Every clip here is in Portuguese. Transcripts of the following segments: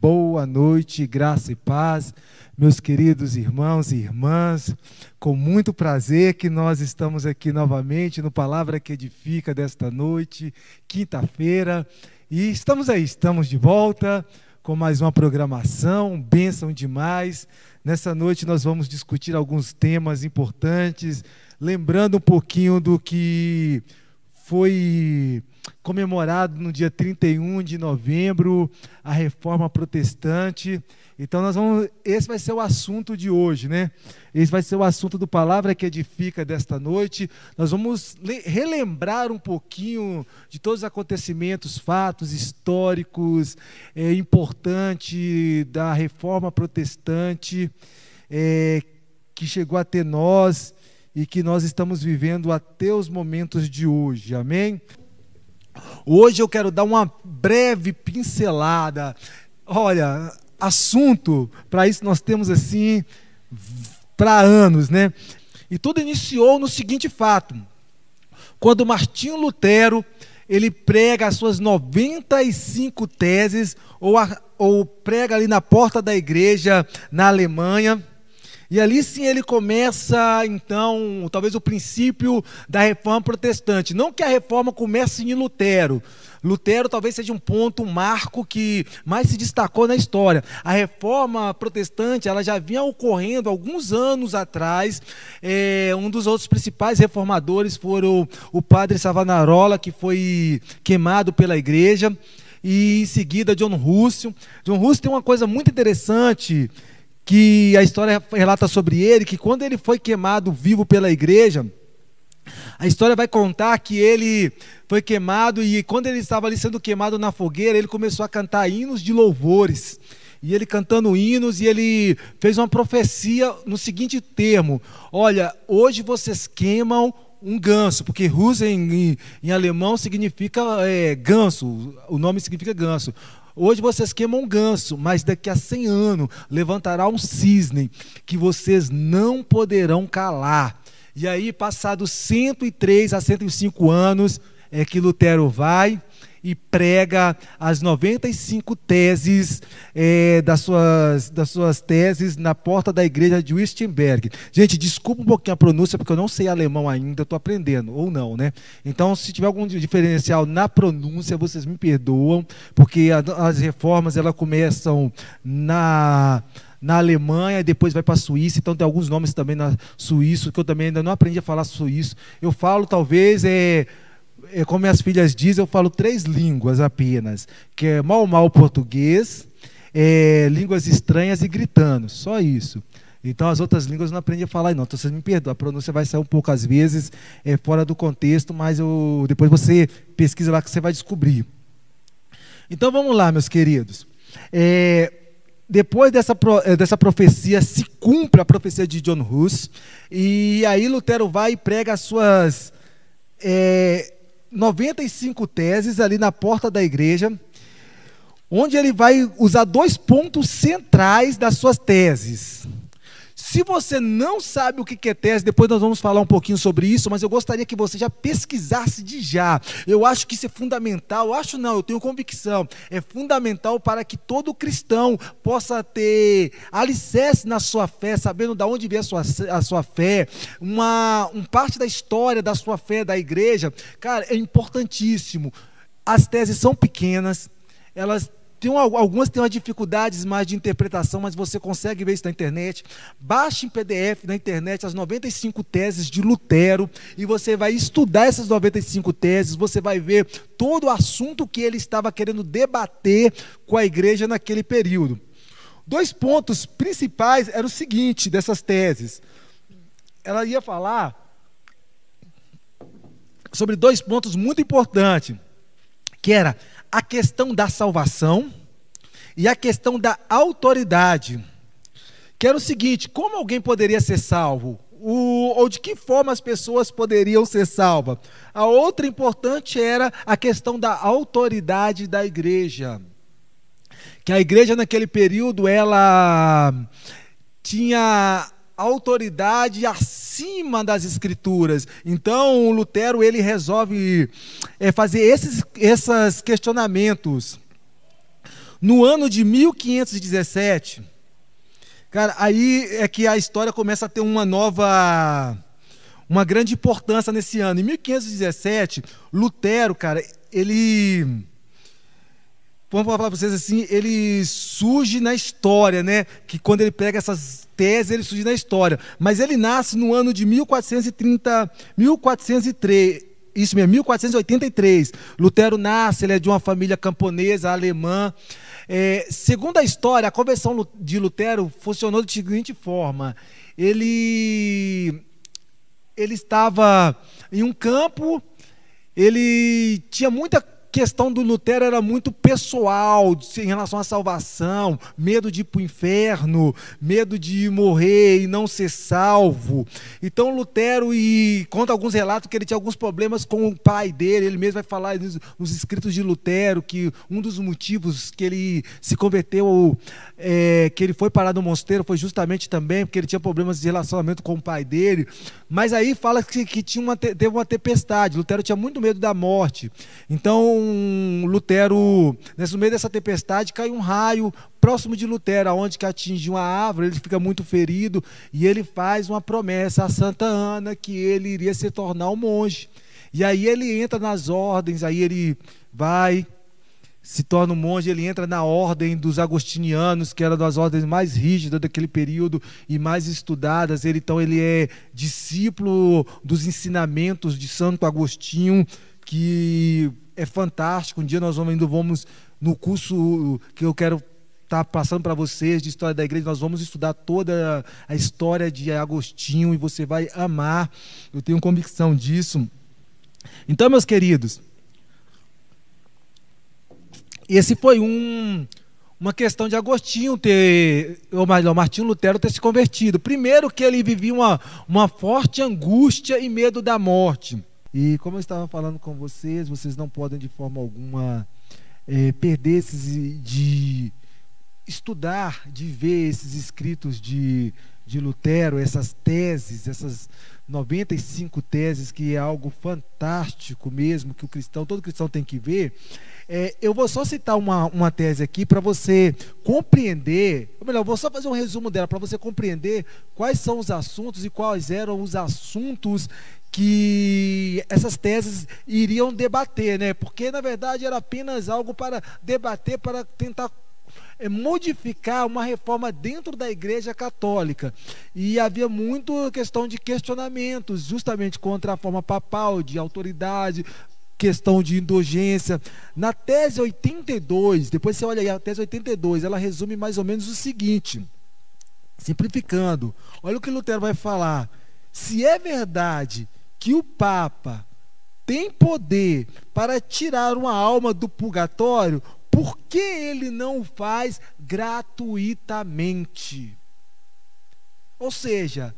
Boa noite, graça e paz, meus queridos irmãos e irmãs. Com muito prazer que nós estamos aqui novamente no Palavra que Edifica desta noite, quinta-feira. E estamos aí, estamos de volta com mais uma programação, bênção demais. Nessa noite nós vamos discutir alguns temas importantes, lembrando um pouquinho do que foi comemorado no dia 31 de novembro a reforma protestante. Então nós vamos, esse vai ser o assunto de hoje, né? Esse vai ser o assunto do palavra que edifica desta noite. Nós vamos relembrar um pouquinho de todos os acontecimentos, fatos históricos é, importantes da reforma protestante é, que chegou até nós e que nós estamos vivendo até os momentos de hoje. Amém? Hoje eu quero dar uma breve pincelada. Olha, assunto, para isso nós temos assim, para anos, né? E tudo iniciou no seguinte fato: quando Martinho Lutero ele prega as suas 95 teses, ou, a, ou prega ali na porta da igreja na Alemanha, e ali sim ele começa, então, talvez o princípio da reforma protestante. Não que a reforma comece em Lutero. Lutero talvez seja um ponto, um marco que mais se destacou na história. A reforma protestante ela já vinha ocorrendo alguns anos atrás. É, um dos outros principais reformadores foram o padre Savonarola, que foi queimado pela igreja. E em seguida, John Russell. John Russell tem uma coisa muito interessante que a história relata sobre ele, que quando ele foi queimado vivo pela igreja, a história vai contar que ele foi queimado e quando ele estava ali sendo queimado na fogueira, ele começou a cantar hinos de louvores. E ele cantando hinos e ele fez uma profecia no seguinte termo: Olha, hoje vocês queimam um ganso, porque Rusen em, em alemão significa é, ganso, o nome significa ganso. Hoje vocês queimam um ganso, mas daqui a 100 anos levantará um cisne que vocês não poderão calar. E aí, passados 103 a 105 anos, é que Lutero vai e prega as 95 teses é, das, suas, das suas teses na porta da igreja de Wittenberg. Gente, desculpa um pouquinho a pronúncia, porque eu não sei alemão ainda, estou aprendendo, ou não, né? Então, se tiver algum diferencial na pronúncia, vocês me perdoam, porque a, as reformas elas começam na na Alemanha, depois vai para a Suíça, então tem alguns nomes também na Suíça, que eu também ainda não aprendi a falar suíço. Eu falo, talvez, é, como minhas filhas dizem, eu falo três línguas apenas, que é mal mal português, é, línguas estranhas e gritando, só isso. Então as outras línguas eu não aprendi a falar, não. Então vocês me perdoam, a pronúncia vai sair um pouco às vezes é, fora do contexto, mas eu, depois você pesquisa lá que você vai descobrir. Então vamos lá, meus queridos. É, depois dessa, eh, dessa profecia, se cumpre a profecia de John Hus, e aí Lutero vai e prega as suas é, 95 teses ali na porta da igreja, onde ele vai usar dois pontos centrais das suas teses. Se você não sabe o que é tese, depois nós vamos falar um pouquinho sobre isso, mas eu gostaria que você já pesquisasse de já. Eu acho que isso é fundamental, eu acho não, eu tenho convicção, é fundamental para que todo cristão possa ter alicerce na sua fé, sabendo de onde vem a sua, a sua fé, uma um parte da história da sua fé, da igreja. Cara, é importantíssimo. As teses são pequenas, elas tem algumas têm umas dificuldades mais de interpretação, mas você consegue ver isso na internet. Baixe em PDF na internet as 95 teses de Lutero e você vai estudar essas 95 teses, você vai ver todo o assunto que ele estava querendo debater com a igreja naquele período. Dois pontos principais eram o seguinte dessas teses. Ela ia falar sobre dois pontos muito importantes, que era a questão da salvação e a questão da autoridade. Que era o seguinte: como alguém poderia ser salvo? O, ou de que forma as pessoas poderiam ser salvas? A outra importante era a questão da autoridade da igreja. Que a igreja naquele período ela tinha autoridade acima das escrituras. Então, o Lutero ele resolve é, fazer esses, esses questionamentos. no ano de 1517, cara, aí é que a história começa a ter uma nova, uma grande importância nesse ano. Em 1517, Lutero, cara, ele vamos falar para vocês assim, ele surge na história, né? Que quando ele pega essas teses, ele surge na história. Mas ele nasce no ano de 1430, 1403, isso mesmo, 1483. Lutero nasce, ele é de uma família camponesa alemã. É, segundo a história, a conversão de Lutero funcionou da seguinte forma: ele, ele estava em um campo, ele tinha muita questão do Lutero era muito pessoal em relação à salvação, medo de ir para o inferno, medo de morrer e não ser salvo. Então Lutero e conta alguns relatos que ele tinha alguns problemas com o pai dele. Ele mesmo vai falar nos, escritos de Lutero que um dos motivos que ele se converteu, é, que ele foi parar no mosteiro, foi justamente também porque ele tinha problemas de relacionamento com o pai dele. Mas aí fala que, que tinha uma, teve uma tempestade. Lutero tinha muito medo da morte. Então Lutero, nesse meio dessa tempestade, cai um raio próximo de Lutero, onde que atinge uma árvore, ele fica muito ferido e ele faz uma promessa a Santa Ana que ele iria se tornar um monge. E aí ele entra nas ordens, aí ele vai se torna um monge, ele entra na ordem dos agostinianos, que era das ordens mais rígidas daquele período e mais estudadas. Ele, então ele é discípulo dos ensinamentos de Santo Agostinho, que é fantástico. Um dia nós vamos, ainda vamos no curso que eu quero estar tá passando para vocês de história da igreja, nós vamos estudar toda a história de Agostinho e você vai amar. Eu tenho convicção disso. Então, meus queridos, esse foi um, uma questão de Agostinho ter, ou melhor, Martinho Lutero ter se convertido. Primeiro que ele vivia uma, uma forte angústia e medo da morte. E como eu estava falando com vocês, vocês não podem de forma alguma é, perder esses de estudar, de ver esses escritos de, de Lutero, essas teses, essas 95 teses, que é algo fantástico mesmo, que o cristão, todo cristão tem que ver. É, eu vou só citar uma, uma tese aqui para você compreender, ou melhor, vou só fazer um resumo dela para você compreender quais são os assuntos e quais eram os assuntos que essas teses iriam debater, né? Porque na verdade era apenas algo para debater, para tentar é, modificar uma reforma dentro da Igreja Católica. E havia muito questão de questionamentos, justamente contra a forma papal, de autoridade, questão de indulgência. Na tese 82, depois você olha aí, a tese 82, ela resume mais ou menos o seguinte, simplificando. Olha o que Lutero vai falar. Se é verdade que o Papa tem poder para tirar uma alma do purgatório, por que ele não faz gratuitamente? Ou seja,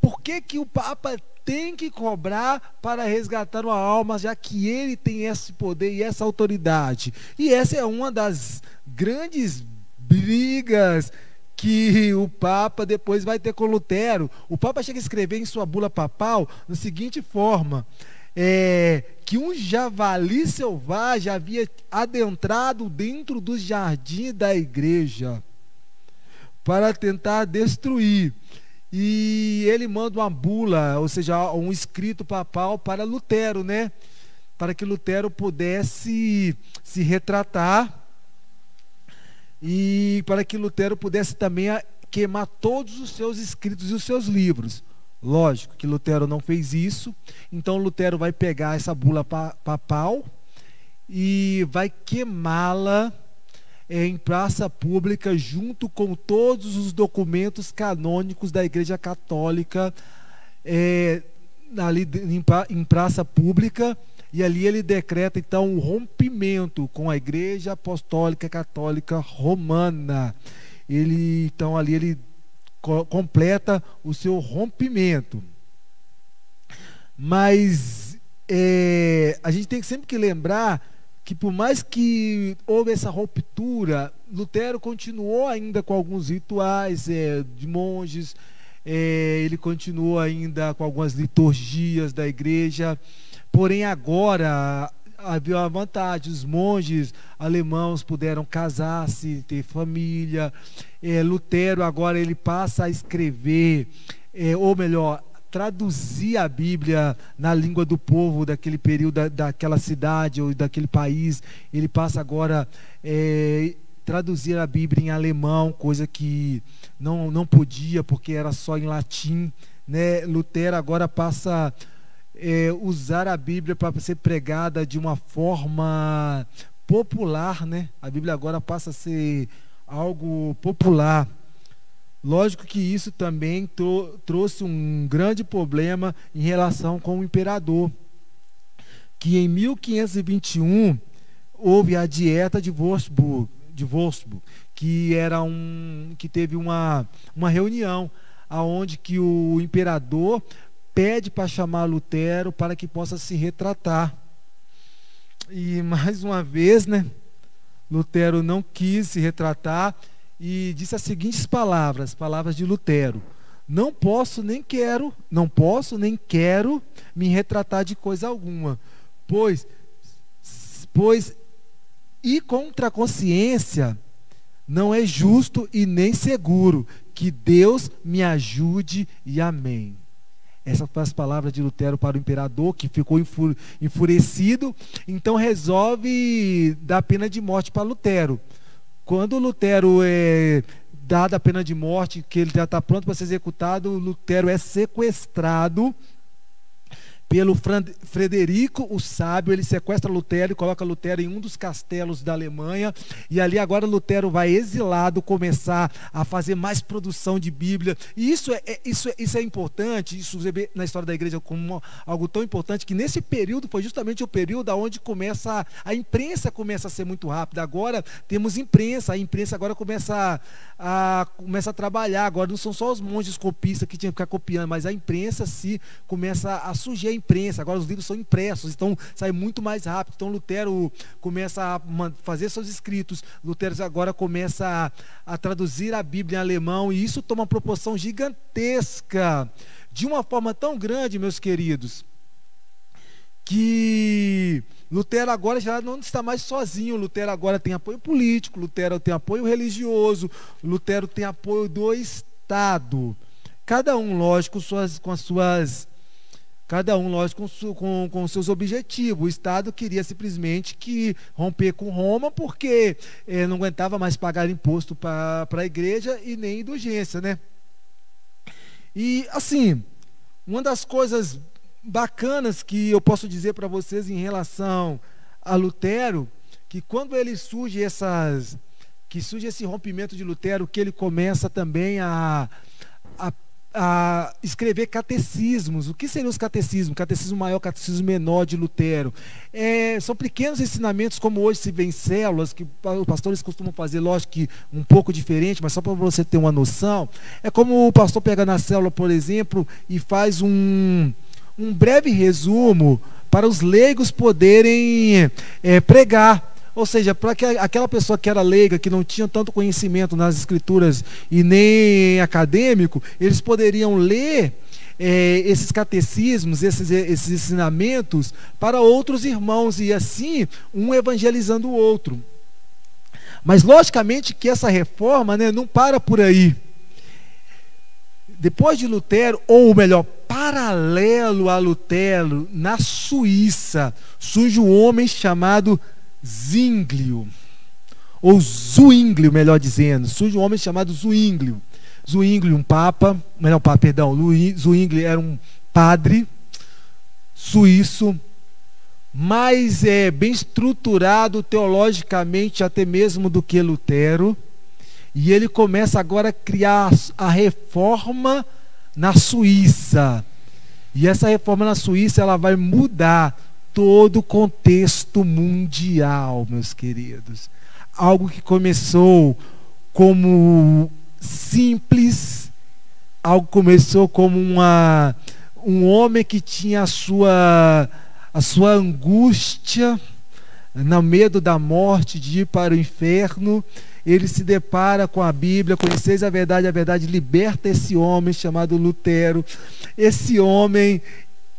por que, que o Papa tem que cobrar para resgatar uma alma, já que ele tem esse poder e essa autoridade? E essa é uma das grandes brigas que o Papa depois vai ter com Lutero. O Papa chega a escrever em sua bula papal da seguinte forma: é, que um javali selvagem havia adentrado dentro do jardim da igreja para tentar destruir. E ele manda uma bula, ou seja, um escrito papal para Lutero, né? Para que Lutero pudesse se retratar e para que Lutero pudesse também queimar todos os seus escritos e os seus livros. Lógico que Lutero não fez isso, então Lutero vai pegar essa bula papal e vai queimá-la em praça pública junto com todos os documentos canônicos da Igreja Católica é, ali em praça pública e ali ele decreta então um rompimento com a Igreja Apostólica Católica Romana. Ele então ali ele co completa o seu rompimento. Mas é, a gente tem sempre que lembrar que por mais que houve essa ruptura, Lutero continuou ainda com alguns rituais é, de monges, é, ele continuou ainda com algumas liturgias da igreja. Porém, agora havia a vantagem, os monges alemãos puderam casar-se, ter família. É, Lutero agora ele passa a escrever, é, ou melhor, traduzir a Bíblia na língua do povo daquele período, da, daquela cidade ou daquele país. Ele passa agora é, traduzir a Bíblia em alemão, coisa que não, não podia porque era só em latim. Né? Lutero agora passa é, usar a Bíblia para ser pregada de uma forma popular, né? A Bíblia agora passa a ser algo popular. Lógico que isso também trouxe um grande problema em relação com o imperador, que em 1521 houve a dieta de Wolfsburg, de Wolfsburg que era um que teve uma, uma reunião aonde que o imperador pede para chamar Lutero para que possa se retratar. E mais uma vez, né, Lutero não quis se retratar e disse as seguintes palavras, palavras de Lutero: Não posso nem quero, não posso nem quero me retratar de coisa alguma, pois pois e contra a consciência não é justo e nem seguro que Deus me ajude e amém. Essas foram as palavras de Lutero para o imperador, que ficou enfurecido, então resolve dar pena de morte para Lutero. Quando Lutero é dada a pena de morte, que ele já está pronto para ser executado, Lutero é sequestrado pelo Frederico o Sábio, ele sequestra Lutero e coloca Lutero em um dos castelos da Alemanha, e ali agora Lutero vai exilado começar a fazer mais produção de Bíblia. E isso é, é isso, é, isso é importante, isso na história da igreja como algo tão importante que nesse período foi justamente o período onde começa a, a imprensa começa a ser muito rápida. Agora temos imprensa, a imprensa agora começa a, a começa a trabalhar. Agora não são só os monges copistas que tinham que ficar copiando, mas a imprensa se começa a surgir imprensa, agora os livros são impressos, então sai muito mais rápido. Então Lutero começa a fazer seus escritos, Lutero agora começa a, a traduzir a Bíblia em alemão, e isso toma uma proporção gigantesca, de uma forma tão grande, meus queridos, que Lutero agora já não está mais sozinho. Lutero agora tem apoio político, Lutero tem apoio religioso, Lutero tem apoio do Estado. Cada um, lógico, suas, com as suas Cada um, lógico, com, com, com, seus objetivos. O Estado queria simplesmente que romper com Roma, porque eh, não aguentava mais pagar imposto para a igreja e nem indulgência, né? E, assim, uma das coisas bacanas que eu posso dizer para vocês em relação a Lutero, que quando ele surge essas que surge esse rompimento de Lutero, que ele começa também a, a a escrever catecismos. O que seriam os catecismos? Catecismo maior, catecismo menor de Lutero. É, são pequenos ensinamentos, como hoje se vê em células, que os pastores costumam fazer, lógico que um pouco diferente, mas só para você ter uma noção. É como o pastor pega na célula, por exemplo, e faz um, um breve resumo para os leigos poderem é, pregar. Ou seja, para que aquela pessoa que era leiga, que não tinha tanto conhecimento nas escrituras e nem acadêmico, eles poderiam ler é, esses catecismos, esses, esses ensinamentos para outros irmãos e assim um evangelizando o outro. Mas logicamente que essa reforma né, não para por aí. Depois de Lutero, ou melhor, paralelo a Lutero, na Suíça, surge um homem chamado Zinglio, ou Zuínglio, melhor dizendo. Surge um homem chamado Zuínglio. Zuínglio, um papa, melhor papa, perdão, Zuínglio era um padre suíço, mais é, bem estruturado teologicamente até mesmo do que Lutero. E ele começa agora a criar a reforma na Suíça. E essa reforma na Suíça ela vai mudar todo o contexto mundial, meus queridos. Algo que começou como simples, algo começou como uma, um homem que tinha a sua, a sua angústia, no medo da morte, de ir para o inferno, ele se depara com a Bíblia, conheceis a verdade, a verdade liberta esse homem chamado Lutero. Esse homem,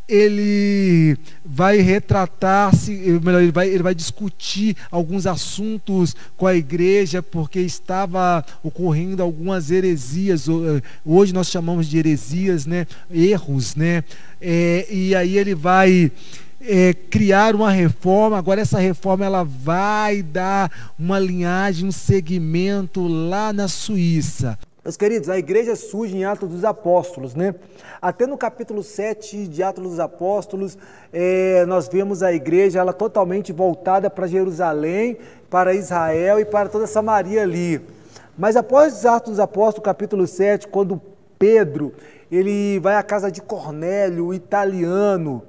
ele vai retratar-se, melhor, ele vai, ele vai discutir alguns assuntos com a igreja, porque estava ocorrendo algumas heresias, eh, hoje nós chamamos de heresias, né? erros, né? É, e aí ele vai é, criar uma reforma, agora essa reforma ela vai dar uma linhagem, um segmento lá na Suíça. Meus queridos, a igreja surge em Atos dos Apóstolos, né? Até no capítulo 7 de Atos dos Apóstolos, é, nós vemos a igreja ela totalmente voltada para Jerusalém, para Israel e para toda Samaria ali. Mas após Atos dos Apóstolos, capítulo 7, quando Pedro ele vai à casa de Cornélio, italiano,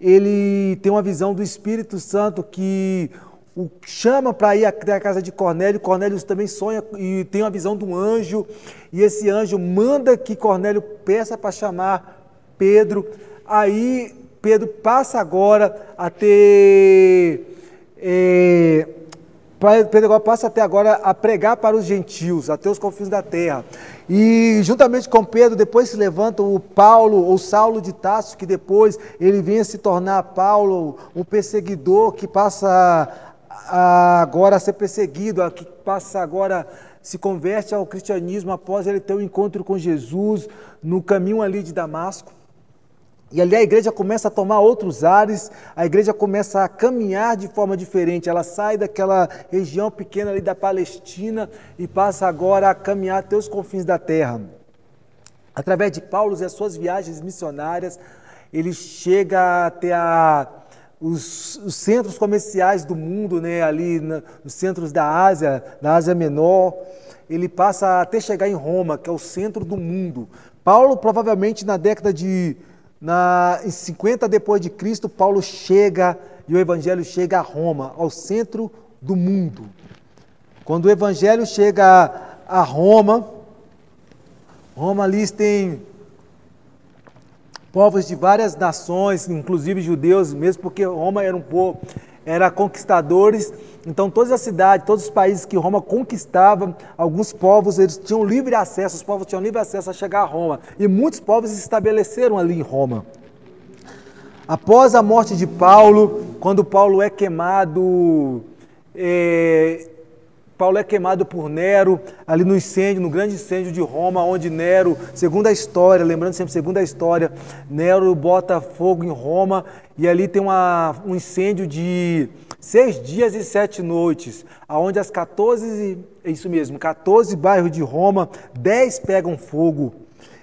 ele tem uma visão do Espírito Santo que o chama para ir até a casa de Cornélio. Cornélio também sonha e tem uma visão de um anjo. E esse anjo manda que Cornélio peça para chamar Pedro. Aí Pedro passa agora a ter. É, Pedro agora passa até agora a pregar para os gentios, até os confins da terra. E juntamente com Pedro, depois se levanta o Paulo, ou Saulo de Tarso, que depois ele vem a se tornar Paulo, um perseguidor que passa agora a ser perseguido, que passa agora se converte ao cristianismo após ele ter um encontro com Jesus no caminho ali de Damasco. E ali a igreja começa a tomar outros ares, a igreja começa a caminhar de forma diferente. Ela sai daquela região pequena ali da Palestina e passa agora a caminhar até os confins da terra. Através de Paulo e as suas viagens missionárias, ele chega até a os, os, centros comerciais do mundo, né, ali na, nos centros da Ásia, da Ásia Menor, ele passa até chegar em Roma, que é o centro do mundo. Paulo, provavelmente na década de na, em 50 depois de Cristo, Paulo chega e o evangelho chega a Roma, ao centro do mundo. Quando o evangelho chega a Roma, Roma ali tem povos de várias nações, inclusive judeus, mesmo porque Roma era um povo, era conquistadores. Então todas as cidades, todos os países que Roma conquistava, alguns povos eles tinham livre acesso, os povos tinham livre acesso a chegar a Roma. E muitos povos se estabeleceram ali em Roma. Após a morte de Paulo, quando Paulo é queimado, é, Paulo é queimado por Nero, ali no incêndio, no grande incêndio de Roma, onde Nero, segundo a história, lembrando sempre, segundo a história, Nero bota fogo em Roma e ali tem uma, um incêndio de seis dias e sete noites, aonde as 14, é isso mesmo, 14 bairros de Roma, 10 pegam fogo.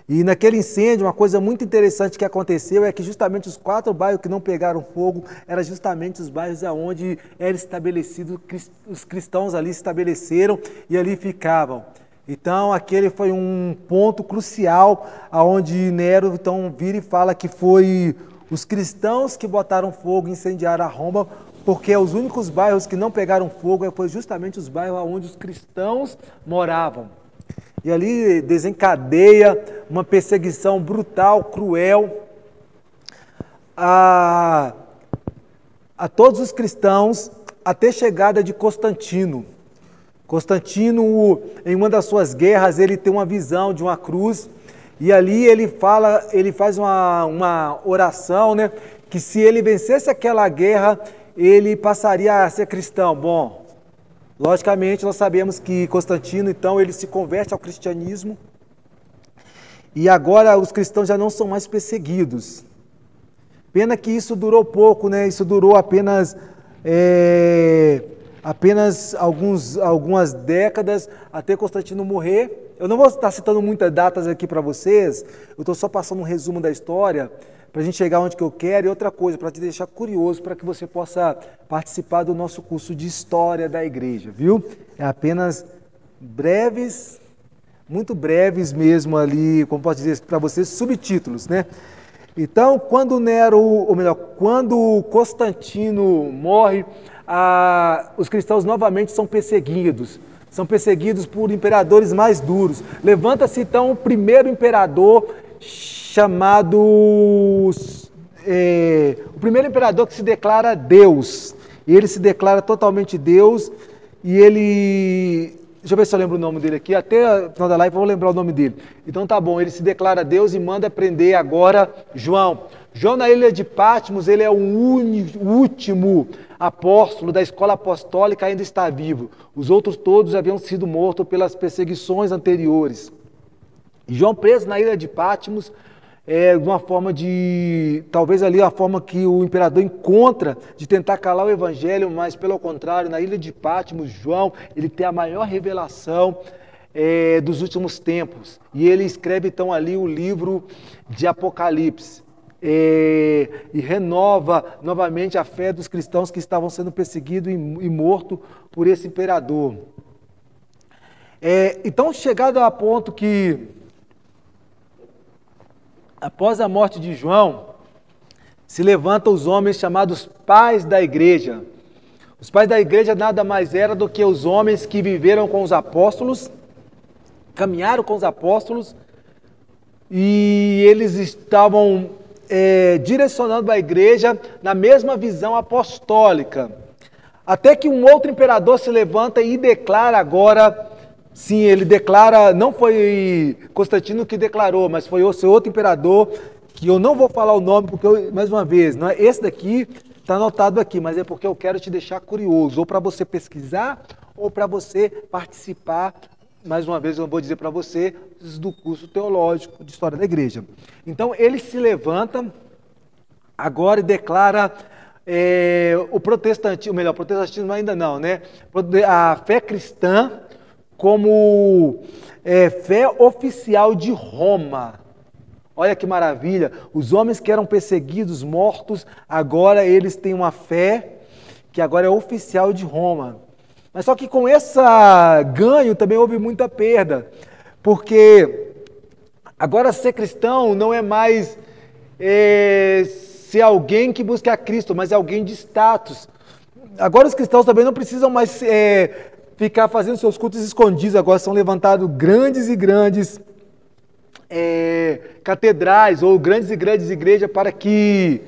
E naquele incêndio, uma coisa muito interessante que aconteceu é que justamente os quatro bairros que não pegaram fogo eram justamente os bairros aonde era estabelecido, os cristãos ali estabeleceram e ali ficavam. Então, aquele foi um ponto crucial aonde Nero então vira e fala que foi os cristãos que botaram fogo incendiaram a Roma, porque os únicos bairros que não pegaram fogo foi justamente os bairros onde os cristãos moravam. E ali desencadeia uma perseguição brutal, cruel a, a todos os cristãos até chegada de Constantino. Constantino, em uma das suas guerras, ele tem uma visão de uma cruz e ali ele fala, ele faz uma, uma oração, né? Que se ele vencesse aquela guerra, ele passaria a ser cristão. Bom, Logicamente, nós sabemos que Constantino, então, ele se converte ao cristianismo e agora os cristãos já não são mais perseguidos. Pena que isso durou pouco, né? Isso durou apenas, é, apenas alguns, algumas décadas até Constantino morrer. Eu não vou estar citando muitas datas aqui para vocês, eu estou só passando um resumo da história para a gente chegar onde que eu quero. E outra coisa, para te deixar curioso, para que você possa participar do nosso curso de História da Igreja, viu? É apenas breves, muito breves mesmo ali, como posso dizer para vocês, subtítulos, né? Então, quando Nero, ou melhor, quando Constantino morre, a, os cristãos novamente são perseguidos. São perseguidos por imperadores mais duros. Levanta-se então o primeiro imperador chamado é, o primeiro imperador que se declara Deus. Ele se declara totalmente Deus e ele Deixa eu ver se eu lembro o nome dele aqui. Até o final da live eu vou lembrar o nome dele. Então tá bom, ele se declara Deus e manda prender agora João. João na ilha de Patmos, ele é o, último apóstolo da escola apostólica, ainda está vivo. Os outros todos haviam sido mortos pelas perseguições anteriores. João preso na ilha de Patmos, é, uma forma de. Talvez ali a forma que o imperador encontra de tentar calar o evangelho, mas pelo contrário, na ilha de Patmos, João, ele tem a maior revelação é, dos últimos tempos. E ele escreve então ali o livro de Apocalipse. É, e renova novamente a fé dos cristãos que estavam sendo perseguidos e, e mortos por esse imperador. É, então, chegado a ponto que após a morte de João, se levantam os homens chamados pais da igreja. Os pais da igreja nada mais eram do que os homens que viveram com os apóstolos, caminharam com os apóstolos, e eles estavam é, direcionando a igreja na mesma visão apostólica. Até que um outro imperador se levanta e declara agora Sim, ele declara, não foi Constantino que declarou, mas foi o seu outro imperador, que eu não vou falar o nome, porque, eu, mais uma vez, não é, esse daqui está anotado aqui, mas é porque eu quero te deixar curioso, ou para você pesquisar, ou para você participar, mais uma vez eu vou dizer para você, do curso teológico de História da Igreja. Então, ele se levanta agora e declara é, o protestantismo, melhor, protestantismo ainda não, né? A fé cristã como é, fé oficial de Roma. Olha que maravilha! Os homens que eram perseguidos, mortos, agora eles têm uma fé que agora é oficial de Roma. Mas só que com esse ganho também houve muita perda, porque agora ser cristão não é mais é, ser alguém que busca a Cristo, mas é alguém de status. Agora os cristãos também não precisam mais é, ficar fazendo seus cultos escondidos. Agora são levantados grandes e grandes é, catedrais ou grandes e grandes igrejas para que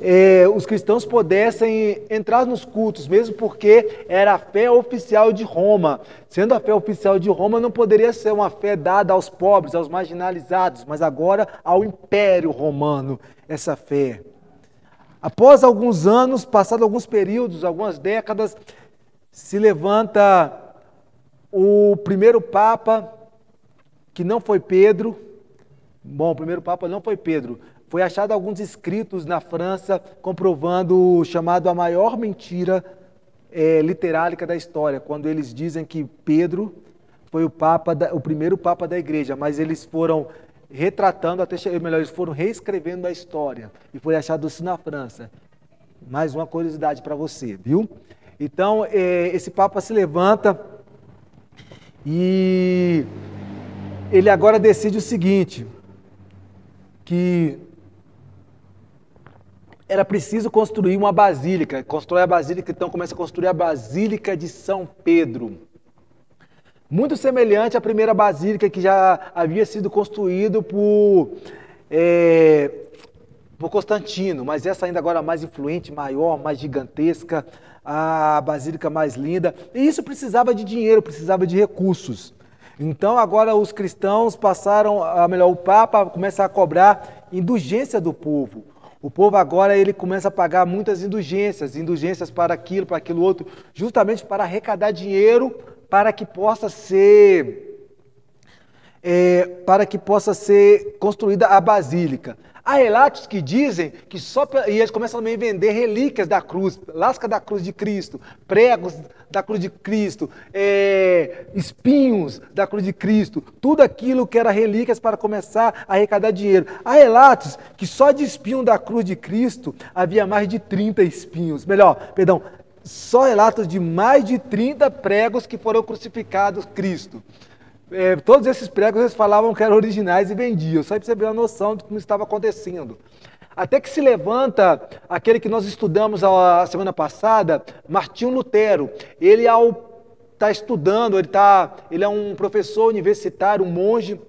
é, os cristãos pudessem entrar nos cultos, mesmo porque era a fé oficial de Roma. Sendo a fé oficial de Roma, não poderia ser uma fé dada aos pobres, aos marginalizados, mas agora ao Império Romano, essa fé. Após alguns anos, passados alguns períodos, algumas décadas, se levanta o primeiro Papa, que não foi Pedro. Bom, o primeiro Papa não foi Pedro. Foi achado alguns escritos na França comprovando o chamado a maior mentira é, literárica da história, quando eles dizem que Pedro foi o Papa, da, o primeiro Papa da Igreja, mas eles foram retratando, até melhor, eles foram reescrevendo a história e foi achado isso na França. Mais uma curiosidade para você, viu? Então, é, esse Papa se levanta e ele agora decide o seguinte: que era preciso construir uma basílica. Constrói a basílica, então começa a construir a Basílica de São Pedro. Muito semelhante à primeira basílica que já havia sido construída por, é, por Constantino, mas essa ainda agora mais influente, maior, mais gigantesca, a basílica mais linda. E isso precisava de dinheiro, precisava de recursos. Então agora os cristãos passaram, a melhor, o Papa começa a cobrar indulgência do povo. O povo agora ele começa a pagar muitas indulgências, indulgências para aquilo, para aquilo outro, justamente para arrecadar dinheiro para que possa ser é, para que possa ser construída a basílica. Há relatos que dizem que só. E eles começam também a vender relíquias da cruz, lasca da cruz de Cristo, pregos da cruz de Cristo, é, espinhos da cruz de Cristo, tudo aquilo que era relíquias para começar a arrecadar dinheiro. Há relatos que só de espinho da cruz de Cristo havia mais de 30 espinhos. Melhor, perdão, só relatos de mais de 30 pregos que foram crucificados Cristo é, todos esses pregos eles falavam que eram originais e vendiam, só para você ter uma noção de como estava acontecendo. Até que se levanta aquele que nós estudamos a semana passada, Martinho Lutero. Ele está estudando, ele, tá, ele é um professor universitário, um monge.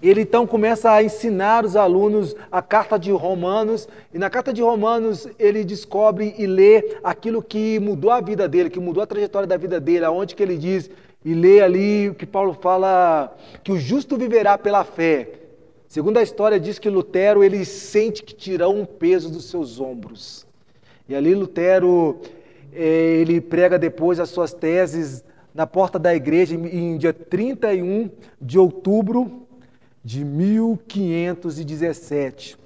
Ele então começa a ensinar os alunos a carta de Romanos, e na carta de Romanos ele descobre e lê aquilo que mudou a vida dele, que mudou a trajetória da vida dele, aonde que ele diz e lê ali o que Paulo fala que o justo viverá pela fé. Segundo a história diz que Lutero ele sente que tirou um peso dos seus ombros. E ali Lutero eh, ele prega depois as suas teses na porta da igreja em dia 31 de outubro de 1517.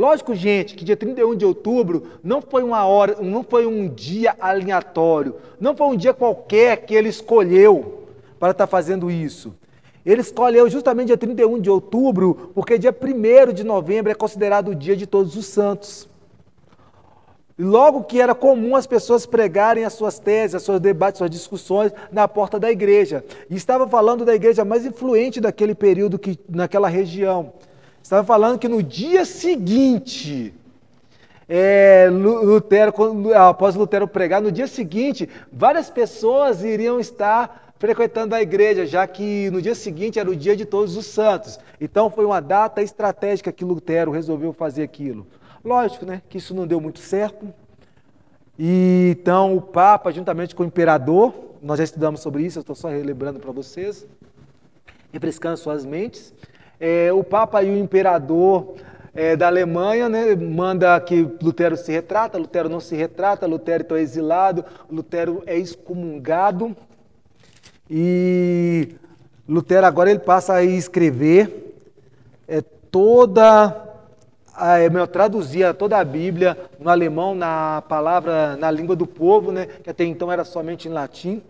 Lógico, gente, que dia 31 de outubro não foi uma hora, não foi um dia aleatório, não foi um dia qualquer que ele escolheu para estar fazendo isso. Ele escolheu justamente dia 31 de outubro, porque dia 1 de novembro é considerado o dia de todos os santos. Logo que era comum as pessoas pregarem as suas teses, os seus debates, suas discussões na porta da igreja. E estava falando da igreja mais influente daquele período, que, naquela região. Estava falando que no dia seguinte, é, Lutero, após Lutero pregar, no dia seguinte, várias pessoas iriam estar frequentando a igreja, já que no dia seguinte era o dia de todos os santos. Então foi uma data estratégica que Lutero resolveu fazer aquilo. Lógico, né, que isso não deu muito certo. E então o Papa, juntamente com o imperador, nós já estudamos sobre isso, eu estou só relembrando para vocês, refrescando suas mentes. É, o Papa e o imperador é, da Alemanha né, manda que Lutero se retrata, Lutero não se retrata, Lutero está exilado, Lutero é excomungado. E Lutero agora ele passa a escrever é, toda eu traduzia toda a Bíblia no alemão, na palavra, na língua do povo, né, que até então era somente em latim.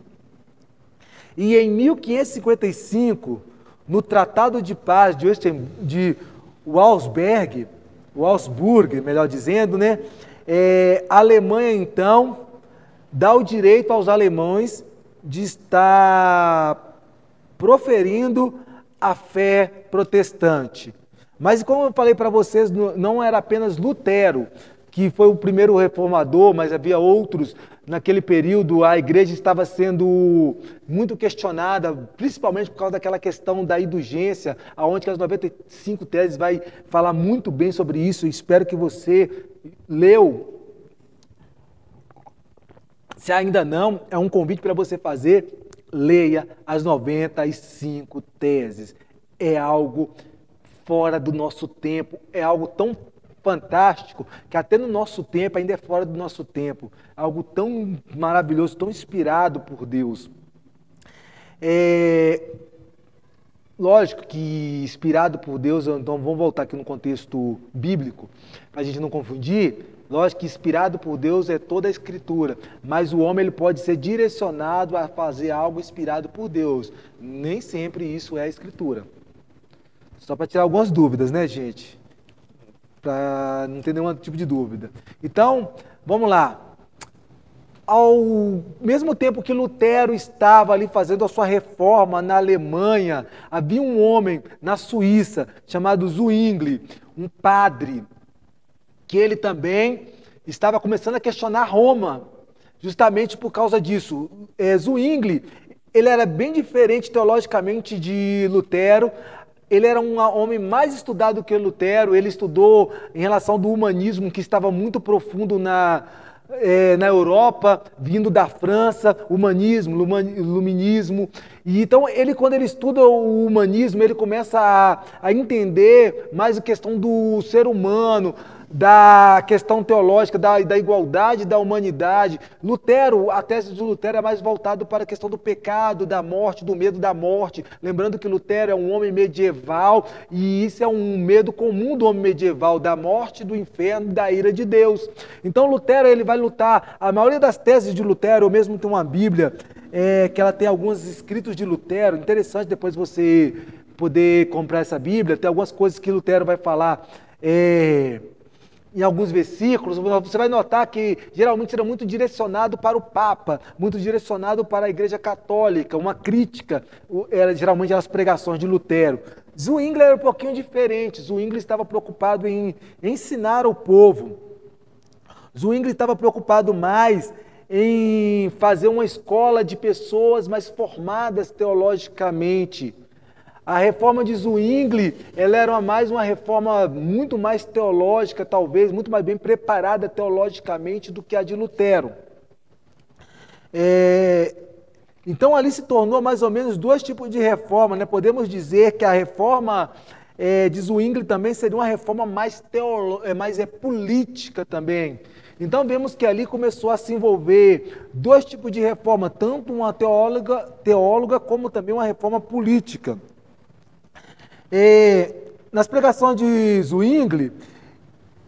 E em 1555, no Tratado de Paz de, de Walsberg, Walsburg, melhor dizendo, né, é, a Alemanha então dá o direito aos alemães de estar proferindo a fé protestante. Mas como eu falei para vocês, não era apenas Lutero que foi o primeiro reformador, mas havia outros. Naquele período, a igreja estava sendo muito questionada, principalmente por causa daquela questão da indulgência, aonde as 95 teses vai falar muito bem sobre isso. Espero que você leu. Se ainda não, é um convite para você fazer. Leia as 95 teses. É algo fora do nosso tempo, é algo tão fantástico que até no nosso tempo ainda é fora do nosso tempo, algo tão maravilhoso, tão inspirado por Deus. É, lógico que inspirado por Deus, então vamos voltar aqui no contexto bíblico, para a gente não confundir. Lógico que inspirado por Deus é toda a escritura, mas o homem ele pode ser direcionado a fazer algo inspirado por Deus. Nem sempre isso é a escritura. Só para tirar algumas dúvidas, né, gente? Para não ter nenhum tipo de dúvida. Então, vamos lá. Ao mesmo tempo que Lutero estava ali fazendo a sua reforma na Alemanha, havia um homem na Suíça chamado Zwingli, um padre, que ele também estava começando a questionar Roma, justamente por causa disso. É, Zwingli, ele era bem diferente teologicamente de Lutero, ele era um homem mais estudado que Lutero, ele estudou em relação do humanismo que estava muito profundo na, é, na Europa, vindo da França, humanismo, iluminismo. E então ele, quando ele estuda o humanismo, ele começa a, a entender mais a questão do ser humano, da questão teológica, da, da igualdade da humanidade. Lutero, a tese de Lutero é mais voltado para a questão do pecado, da morte, do medo da morte. Lembrando que Lutero é um homem medieval e isso é um medo comum do homem medieval, da morte, do inferno, da ira de Deus. Então Lutero ele vai lutar. A maioria das teses de Lutero, ou mesmo tem uma Bíblia é, que ela tem alguns escritos de Lutero. Interessante depois você poder comprar essa Bíblia. Tem algumas coisas que Lutero vai falar. É, em alguns versículos, você vai notar que geralmente era muito direcionado para o Papa, muito direcionado para a Igreja Católica, uma crítica, era geralmente as pregações de Lutero. Zwingli era um pouquinho diferente, Zwingli estava preocupado em ensinar o povo. Zwingli estava preocupado mais em fazer uma escola de pessoas mais formadas teologicamente. A reforma de Zwingli, ela era mais uma reforma muito mais teológica, talvez, muito mais bem preparada teologicamente do que a de Lutero. É, Então ali se tornou mais ou menos dois tipos de reforma. Né? Podemos dizer que a reforma é, de Zwingli também seria uma reforma mais, teolo, é, mais é, política também. Então vemos que ali começou a se envolver dois tipos de reforma, tanto uma teóloga, teóloga como também uma reforma política. E, nas pregações de Zwingli,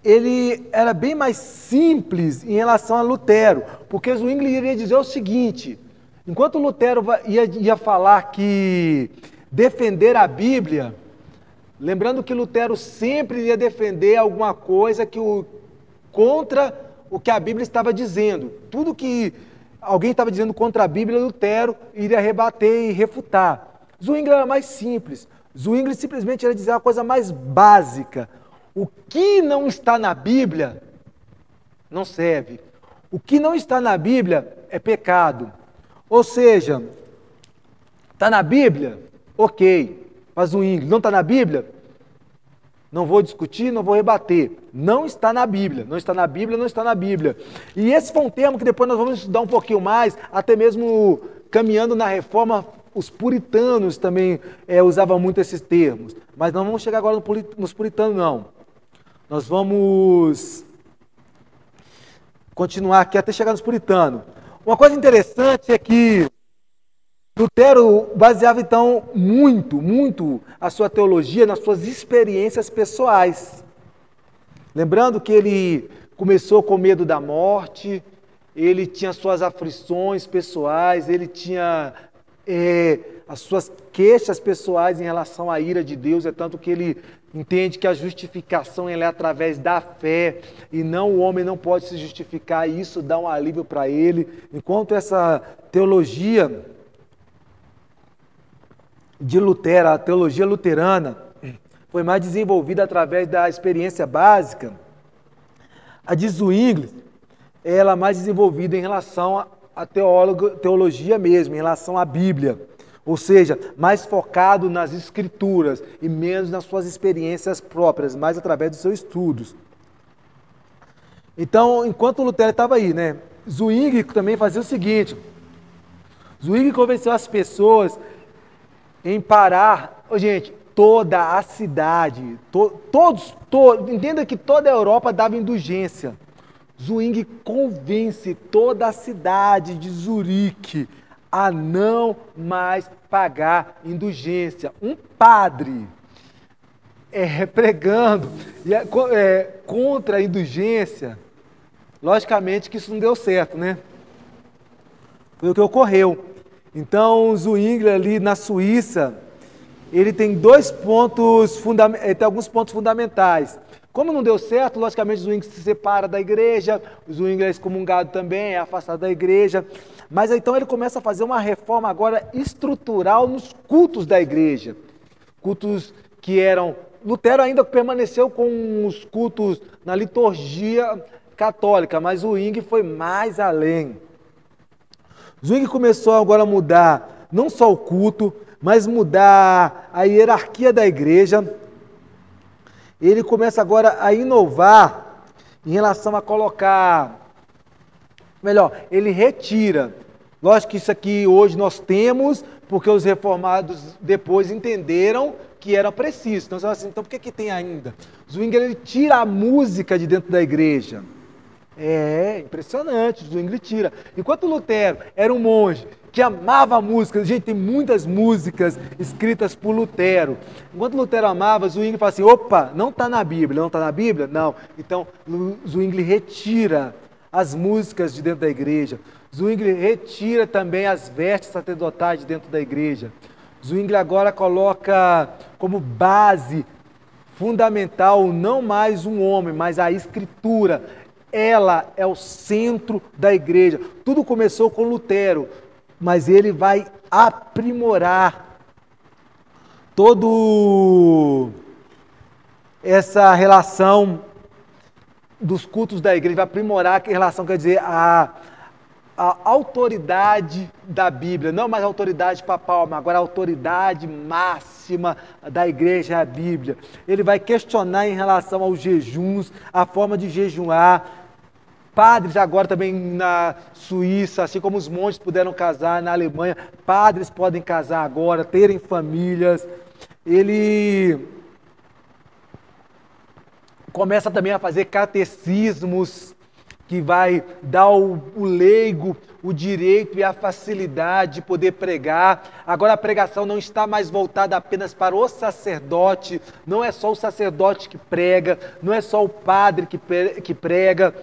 ele era bem mais simples em relação a Lutero, porque Zwingli iria dizer o seguinte: enquanto Lutero ia, ia falar que defender a Bíblia, lembrando que Lutero sempre ia defender alguma coisa que o contra o que a Bíblia estava dizendo. Tudo que alguém estava dizendo contra a Bíblia, Lutero iria rebater e refutar. Zwingli era mais simples. Zwingli simplesmente ia dizer uma coisa mais básica. O que não está na Bíblia não serve. O que não está na Bíblia é pecado. Ou seja, está na Bíblia? Ok. Mas o índio não está na Bíblia? Não vou discutir, não vou rebater. Não está na Bíblia. Não está na Bíblia, não está na Bíblia. E esse foi um termo que depois nós vamos estudar um pouquinho mais, até mesmo caminhando na reforma, os puritanos também é, usavam muito esses termos. Mas não vamos chegar agora nos puritanos, não. Nós vamos continuar aqui até chegar nos puritanos. Uma coisa interessante é que Lutero baseava então muito, muito a sua teologia nas suas experiências pessoais. Lembrando que ele começou com medo da morte, ele tinha suas aflições pessoais, ele tinha é, as suas queixas pessoais em relação à ira de Deus, é tanto que ele entende que a justificação é através da fé e não o homem não pode se justificar e isso dá um alívio para ele. Enquanto essa teologia de Lutero, a teologia luterana, foi mais desenvolvida através da experiência básica, a de Zwingli, ela é mais desenvolvida em relação à teologia mesmo, em relação à Bíblia. Ou seja, mais focado nas escrituras e menos nas suas experiências próprias, mais através dos seus estudos. Então, enquanto Lutero estava aí, né, Zwingli também fazia o seguinte: Zwingli convenceu as pessoas em parar, oh, gente, toda a cidade, to, todos, to, entenda que toda a Europa dava indulgência. Zwingli convence toda a cidade de Zurique a não mais pagar indulgência. Um padre é, pregando é, é, contra a indulgência, logicamente que isso não deu certo, né? Foi o que ocorreu. Então, Zwingli ali na Suíça, ele tem dois pontos, fundamentais, tem alguns pontos fundamentais. Como não deu certo, logicamente Zwingli se separa da igreja, Zwingli é excomungado também, é afastado da igreja. Mas então ele começa a fazer uma reforma agora estrutural nos cultos da igreja. Cultos que eram. Lutero ainda permaneceu com os cultos na liturgia católica, mas o Ing foi mais além. Zwingli começou agora a mudar não só o culto, mas mudar a hierarquia da igreja. Ele começa agora a inovar em relação a colocar melhor, ele retira Lógico que isso aqui hoje nós temos, porque os reformados depois entenderam que era preciso. Então, você fala assim, então por que, que tem ainda? Zwingli ele tira a música de dentro da igreja. É impressionante, Zwingli tira. Enquanto Lutero era um monge que amava a música, gente, tem muitas músicas escritas por Lutero. Enquanto Lutero amava, Zwingli fala assim: opa, não está na Bíblia, não está na Bíblia? Não. Então, Zwingli retira as músicas de dentro da igreja. Zwingli retira também as vestes sacerdotais de dentro da igreja. Zwingli agora coloca como base fundamental não mais um homem, mas a escritura. Ela é o centro da igreja. Tudo começou com Lutero, mas ele vai aprimorar todo essa relação dos cultos da igreja, vai aprimorar a relação, quer dizer, a, a autoridade da Bíblia, não mais a autoridade papal, mas agora a autoridade máxima da igreja é a Bíblia. Ele vai questionar em relação aos jejuns, a forma de jejuar. Padres agora também na Suíça, assim como os monges puderam casar na Alemanha, padres podem casar agora, terem famílias. Ele começa também a fazer catecismos que vai dar o, o, leigo o direito e a facilidade de poder pregar. Agora a pregação não está mais voltada apenas para o sacerdote, não é só o sacerdote que prega, não é só o padre que, que prega,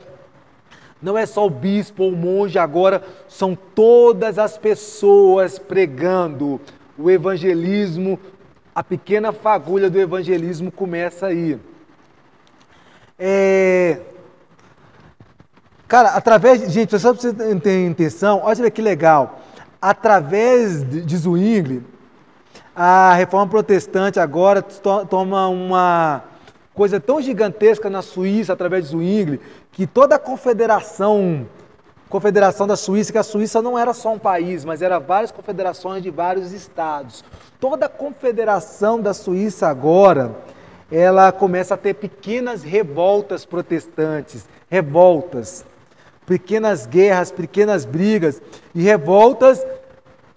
não é só o bispo ou o monge, agora são todas as pessoas pregando. O evangelismo, a pequena fagulha do evangelismo começa aí. É... Cara, através. Gente, só para você ter intenção, olha que legal. Através de Zwingli, a reforma protestante agora toma uma coisa tão gigantesca na Suíça, através de Zwingli, que toda a confederação, confederação da Suíça, que a Suíça não era só um país, mas era várias confederações de vários estados. Toda a confederação da Suíça agora, ela começa a ter pequenas revoltas protestantes, revoltas, pequenas guerras, pequenas brigas e revoltas.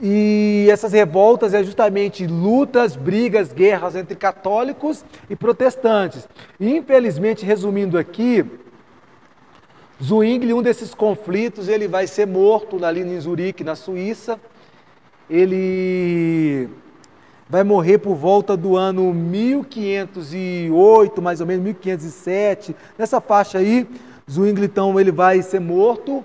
E essas revoltas é justamente lutas, brigas, guerras entre católicos e protestantes. Infelizmente, resumindo aqui, Zwingli, um desses conflitos, ele vai ser morto ali em Zurique, na Suíça. Ele vai morrer por volta do ano 1508, mais ou menos 1507, nessa faixa aí. Zwingli, então, ele vai ser morto.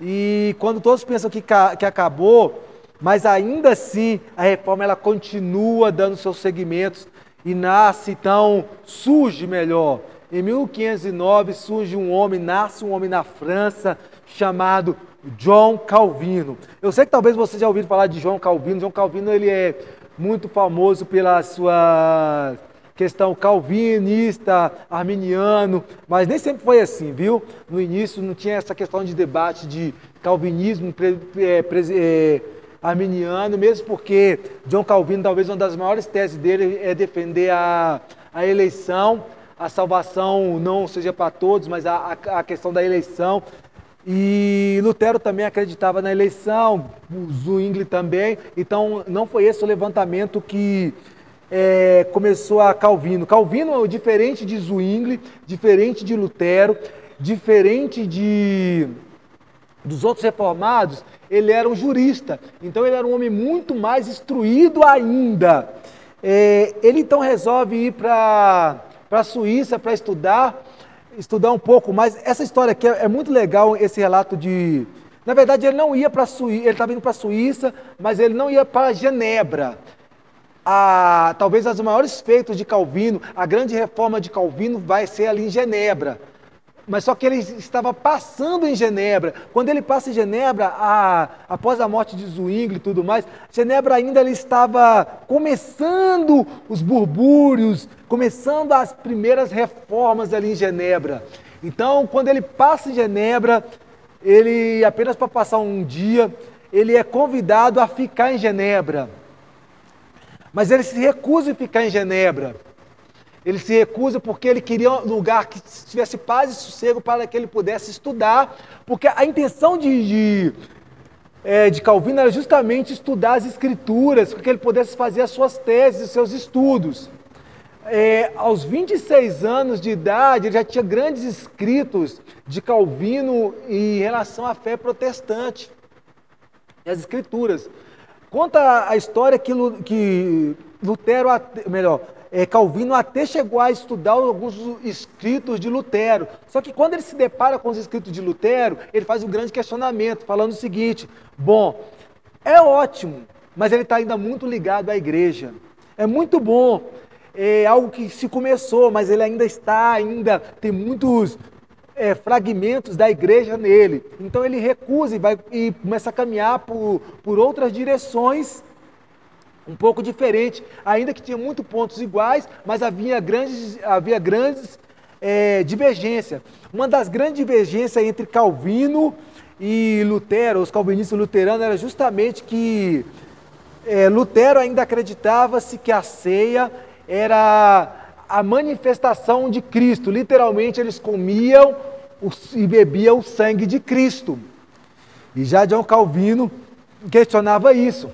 E quando todos pensam que, que acabou, mas ainda assim a reforma ela continua dando seus segmentos e nasce, então, surge melhor. Em 1509 surge um homem, nasce um homem na França chamado John Calvino. Eu sei que talvez você já ouviu falar de João Calvino. João Calvino ele é muito famoso pela sua questão calvinista, arminiano, mas nem sempre foi assim, viu? No início não tinha essa questão de debate de calvinismo é, é, arminiano, mesmo porque John Calvino, talvez uma das maiores teses dele é defender a, a eleição, a salvação não seja para todos, mas a, a, questão da eleição. E Lutero também acreditava na eleição, Zwingli também. Então, não foi esse o levantamento que é, começou a Calvino. Calvino, diferente de Zwingli, diferente de Lutero, diferente de dos outros reformados, ele era um jurista. Então, ele era um homem muito mais instruído ainda. É, ele então resolve ir para a Suíça para estudar estudar um pouco mais. Essa história aqui é, é muito legal, esse relato de. Na verdade, ele não ia para a Suíça, ele estava indo para a Suíça, mas ele não ia para Genebra. A, talvez os maiores feitos de Calvino, a grande reforma de Calvino vai ser ali em Genebra mas só que ele estava passando em Genebra. Quando ele passa em Genebra, a, após a morte de Zwingli e tudo mais, Genebra ainda ele estava começando os burbúrios, começando as primeiras reformas ali em Genebra. Então, quando ele passa em Genebra, ele apenas para passar um dia, ele é convidado a ficar em Genebra. Mas ele se recusa em ficar em Genebra. Ele se recusa porque ele queria um lugar que tivesse paz e sossego para que ele pudesse estudar, porque a intenção de, de, é, de Calvino era justamente estudar as escrituras, para que ele pudesse fazer as suas teses, os seus estudos. É, aos 26 anos de idade, ele já tinha grandes escritos de Calvino em relação à fé protestante, as escrituras. Conta a história que, que Lutero, melhor, é, Calvino até chegou a estudar alguns escritos de Lutero. Só que quando ele se depara com os escritos de Lutero, ele faz um grande questionamento, falando o seguinte: bom, é ótimo, mas ele está ainda muito ligado à igreja. É muito bom, é algo que se começou, mas ele ainda está, ainda tem muitos é, fragmentos da igreja nele. Então ele recusa e, vai, e começa a caminhar por, por outras direções um pouco diferente, ainda que tinha muitos pontos iguais, mas havia grandes, havia grandes é, divergências. Uma das grandes divergências entre Calvino e Lutero, os calvinistas luteranos, era justamente que é, Lutero ainda acreditava-se que a ceia era a manifestação de Cristo. Literalmente, eles comiam e bebia o sangue de Cristo. E já John Calvino questionava isso,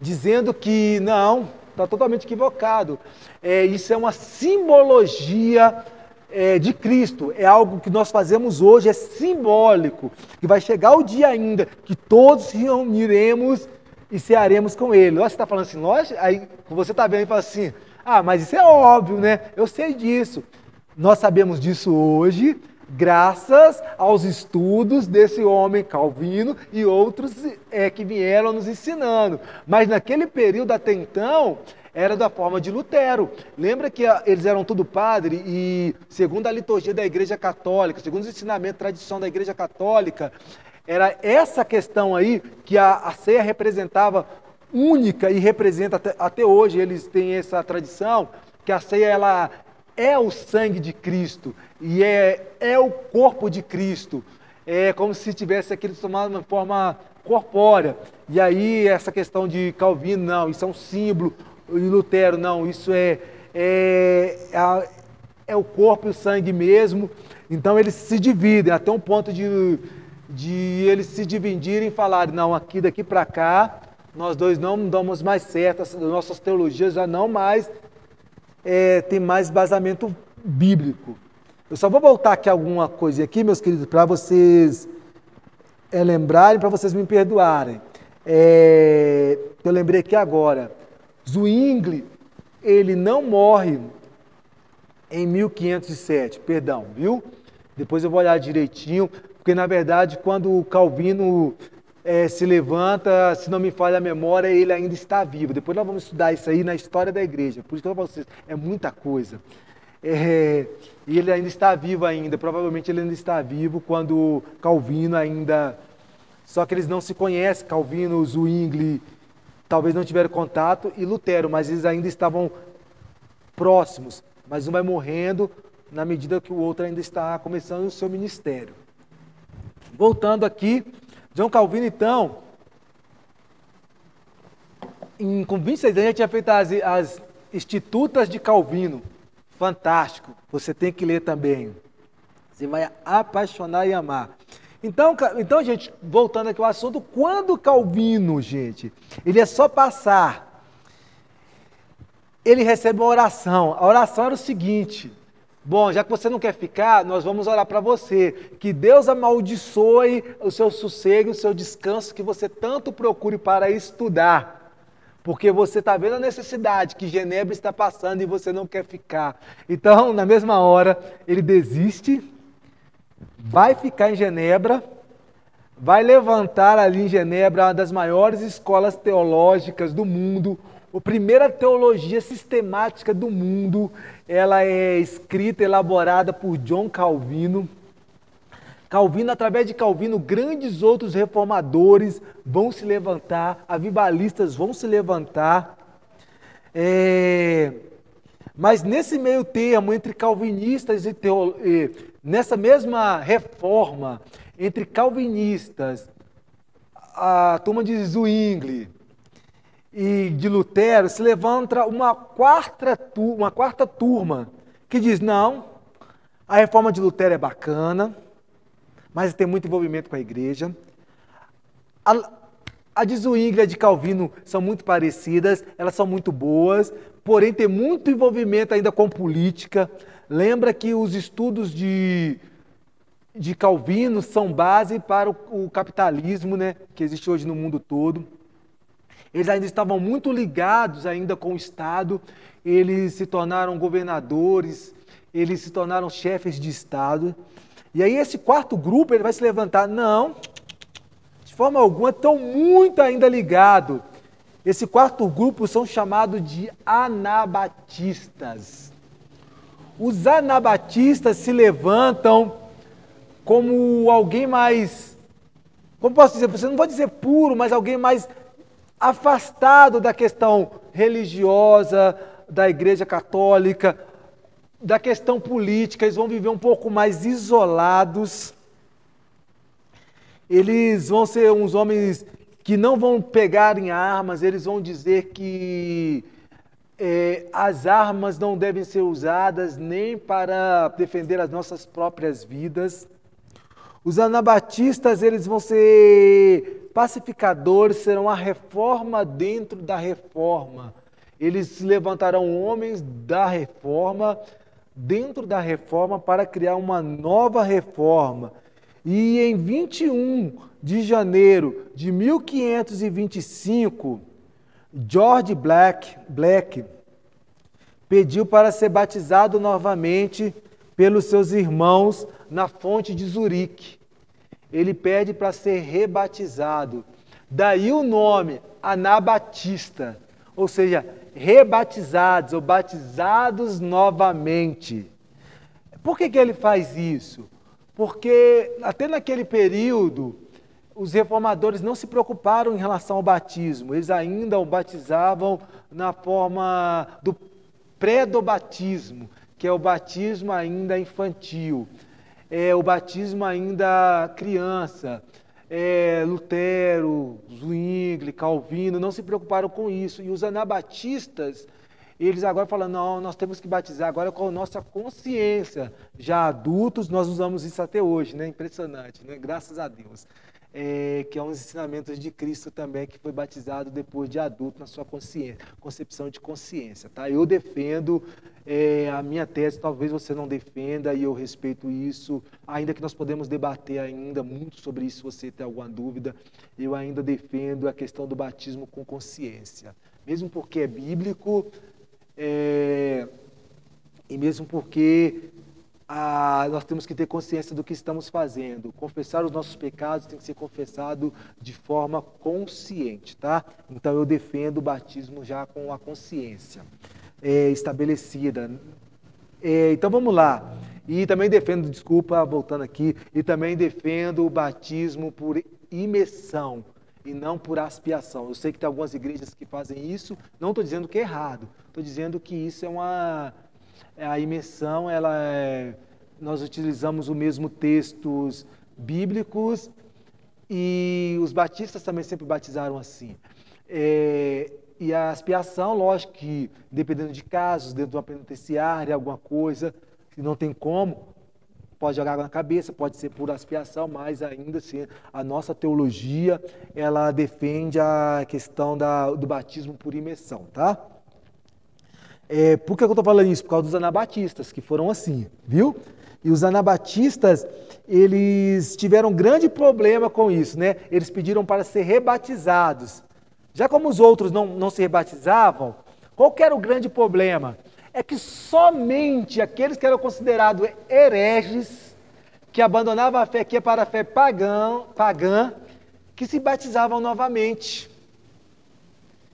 dizendo que não, está totalmente equivocado. É, isso é uma simbologia é, de Cristo, é algo que nós fazemos hoje, é simbólico, que vai chegar o dia ainda que todos reuniremos e cearemos com Ele. Você está falando assim, nós, aí você está vendo e fala assim, ah, mas isso é óbvio, né? Eu sei disso. Nós sabemos disso hoje, graças aos estudos desse homem Calvino e outros é, que vieram nos ensinando. Mas naquele período até então, era da forma de Lutero. Lembra que eles eram tudo padre e, segundo a liturgia da Igreja Católica, segundo os ensinamentos, tradição da Igreja Católica, era essa questão aí que a, a ceia representava única e representa até, até hoje, eles têm essa tradição, que a ceia ela é o sangue de Cristo e é, é o corpo de Cristo. É como se tivesse aquilo tomado de forma corpórea. E aí essa questão de Calvino, não, isso é um símbolo, e Lutero, não, isso é, é, é, é o corpo e o sangue mesmo. Então eles se dividem até um ponto de, de eles se dividirem e falarem, não, aqui daqui para cá, nós dois não damos mais certo, as nossas teologias já não mais é, tem mais basamento bíblico. Eu só vou voltar aqui alguma coisa aqui, meus queridos, para vocês é, lembrarem, para vocês me perdoarem. É, eu lembrei aqui agora. Zwingli, ele não morre em 1507, perdão, viu? Depois eu vou olhar direitinho, porque na verdade quando o Calvino é, se levanta, se não me falha a memória, ele ainda está vivo. Depois nós vamos estudar isso aí na história da igreja. Por isso que eu falo vocês, é muita coisa. É, e ele ainda está vivo ainda, provavelmente ele ainda está vivo quando Calvino ainda. Só que eles não se conhecem, Calvino, Zwingli, talvez não tiveram contato, e Lutero, mas eles ainda estavam próximos. Mas um vai morrendo na medida que o outro ainda está começando o seu ministério. Voltando aqui, João Calvino, então, em, com 26 anos, já tinha feito as, as Institutas de Calvino. Fantástico. Você tem que ler também. Você vai apaixonar e amar. Então, então, gente, voltando aqui ao assunto, quando Calvino, gente, ele é só passar, ele recebe uma oração. A oração era o seguinte: Bom, já que você não quer ficar, nós vamos orar para você. Que Deus amaldiçoe o seu sossego, o seu descanso que você tanto procure para estudar. Porque você está vendo a necessidade que Genebra está passando e você não quer ficar. Então, na mesma hora, ele desiste, vai ficar em Genebra, vai levantar ali em Genebra uma das maiores escolas teológicas do mundo, a primeira teologia sistemática do mundo, ela é escrita, elaborada por John Calvino. Calvino, através de Calvino, grandes outros reformadores vão se levantar, avivalistas vão se levantar. É... Mas nesse meio termo, entre calvinistas e teologistas, nessa mesma reforma, entre calvinistas, a turma de Zwingli, e de Lutero, se levanta uma quarta, uma quarta turma que diz: não, a reforma de Lutero é bacana, mas tem muito envolvimento com a igreja. A, a de Zwingli e a de Calvino são muito parecidas, elas são muito boas, porém tem muito envolvimento ainda com política. Lembra que os estudos de, de Calvino são base para o, o capitalismo né, que existe hoje no mundo todo. Eles ainda estavam muito ligados ainda com o Estado, eles se tornaram governadores, eles se tornaram chefes de Estado. E aí esse quarto grupo ele vai se levantar, não, de forma alguma, estão muito ainda ligados. Esse quarto grupo são chamados de anabatistas. Os anabatistas se levantam como alguém mais, como posso dizer, você não vou dizer puro, mas alguém mais afastado da questão religiosa, da Igreja Católica, da questão política, eles vão viver um pouco mais isolados. Eles vão ser uns homens que não vão pegar em armas, eles vão dizer que é, as armas não devem ser usadas nem para defender as nossas próprias vidas. Os anabatistas, eles vão ser pacificadores, serão a reforma dentro da reforma. Eles levantarão homens da reforma, dentro da reforma, para criar uma nova reforma. E em 21 de janeiro de 1525, George Black, Black pediu para ser batizado novamente pelos seus irmãos na fonte de Zurique. Ele pede para ser rebatizado. Daí o nome Anabatista, ou seja, rebatizados ou batizados novamente. Por que, que ele faz isso? Porque até naquele período os reformadores não se preocuparam em relação ao batismo, eles ainda o batizavam na forma do pré-do-batismo, que é o batismo ainda infantil, é o batismo ainda criança. É, Lutero, Zwingli, Calvino não se preocuparam com isso. E os anabatistas, eles agora falam: não, nós temos que batizar agora com a nossa consciência. Já adultos, nós usamos isso até hoje, né? Impressionante, né? Graças a Deus é, que é um ensinamento de Cristo também, que foi batizado depois de adulto na sua consciência, concepção de consciência. Tá? Eu defendo é, a minha tese, talvez você não defenda, e eu respeito isso, ainda que nós podemos debater ainda muito sobre isso, se você tem alguma dúvida, eu ainda defendo a questão do batismo com consciência. Mesmo porque é bíblico, é, e mesmo porque nós temos que ter consciência do que estamos fazendo. Confessar os nossos pecados tem que ser confessado de forma consciente, tá? Então eu defendo o batismo já com a consciência é, estabelecida. É, então vamos lá. E também defendo, desculpa, voltando aqui, e também defendo o batismo por imersão e não por aspiação. Eu sei que tem algumas igrejas que fazem isso, não estou dizendo que é errado, estou dizendo que isso é uma é, a imersão, ela é, nós utilizamos o mesmo textos bíblicos e os batistas também sempre batizaram assim. É, e a expiação, lógico que dependendo de casos, dentro de uma penitenciária, alguma coisa, que não tem como, pode jogar água na cabeça, pode ser por expiação, mas ainda assim, a nossa teologia, ela defende a questão da, do batismo por imersão, tá? É, por que eu estou falando isso? Por causa dos anabatistas, que foram assim, viu? E os anabatistas, eles tiveram um grande problema com isso, né? Eles pediram para ser rebatizados. Já como os outros não, não se rebatizavam, qual era o grande problema? É que somente aqueles que eram considerados hereges, que abandonavam a fé que é para a fé pagã, pagã, que se batizavam novamente.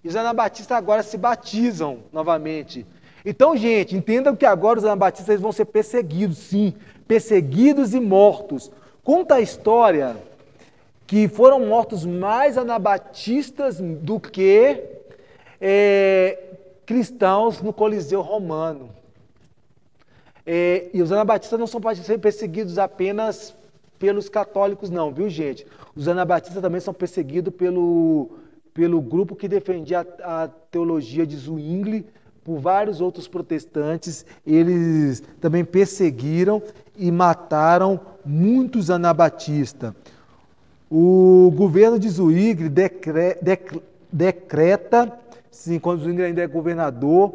E os anabatistas agora se batizam novamente. Então, gente, entendam que agora os anabatistas vão ser perseguidos, sim, perseguidos e mortos. Conta a história que foram mortos mais anabatistas do que é, cristãos no Coliseu Romano. É, e os anabatistas não são perseguidos apenas pelos católicos, não, viu, gente? Os anabatistas também são perseguidos pelo pelo grupo que defendia a, a teologia de Zwingli, por vários outros protestantes. Eles também perseguiram e mataram muitos anabatistas. O governo de Zwingli decre, dec, decreta, sim, quando Zwingli ainda é governador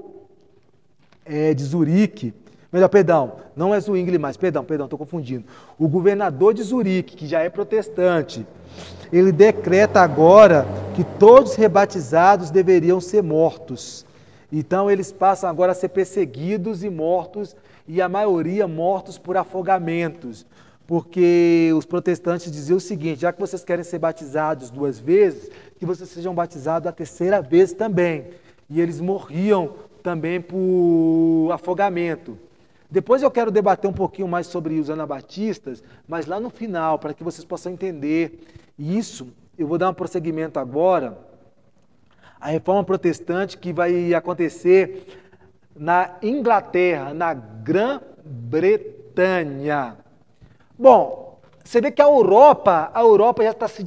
é, de Zurique, melhor, perdão, não é Zwingli mais, perdão, perdão, estou confundindo. O governador de Zurique, que já é protestante, ele decreta agora que todos os rebatizados deveriam ser mortos. Então eles passam agora a ser perseguidos e mortos, e a maioria mortos por afogamentos. Porque os protestantes diziam o seguinte: já que vocês querem ser batizados duas vezes, que vocês sejam batizados a terceira vez também. E eles morriam também por afogamento. Depois eu quero debater um pouquinho mais sobre os anabatistas, mas lá no final, para que vocês possam entender isso, eu vou dar um prosseguimento agora. A reforma protestante que vai acontecer na Inglaterra, na Grã-Bretanha. Bom, você vê que a Europa, a Europa já está se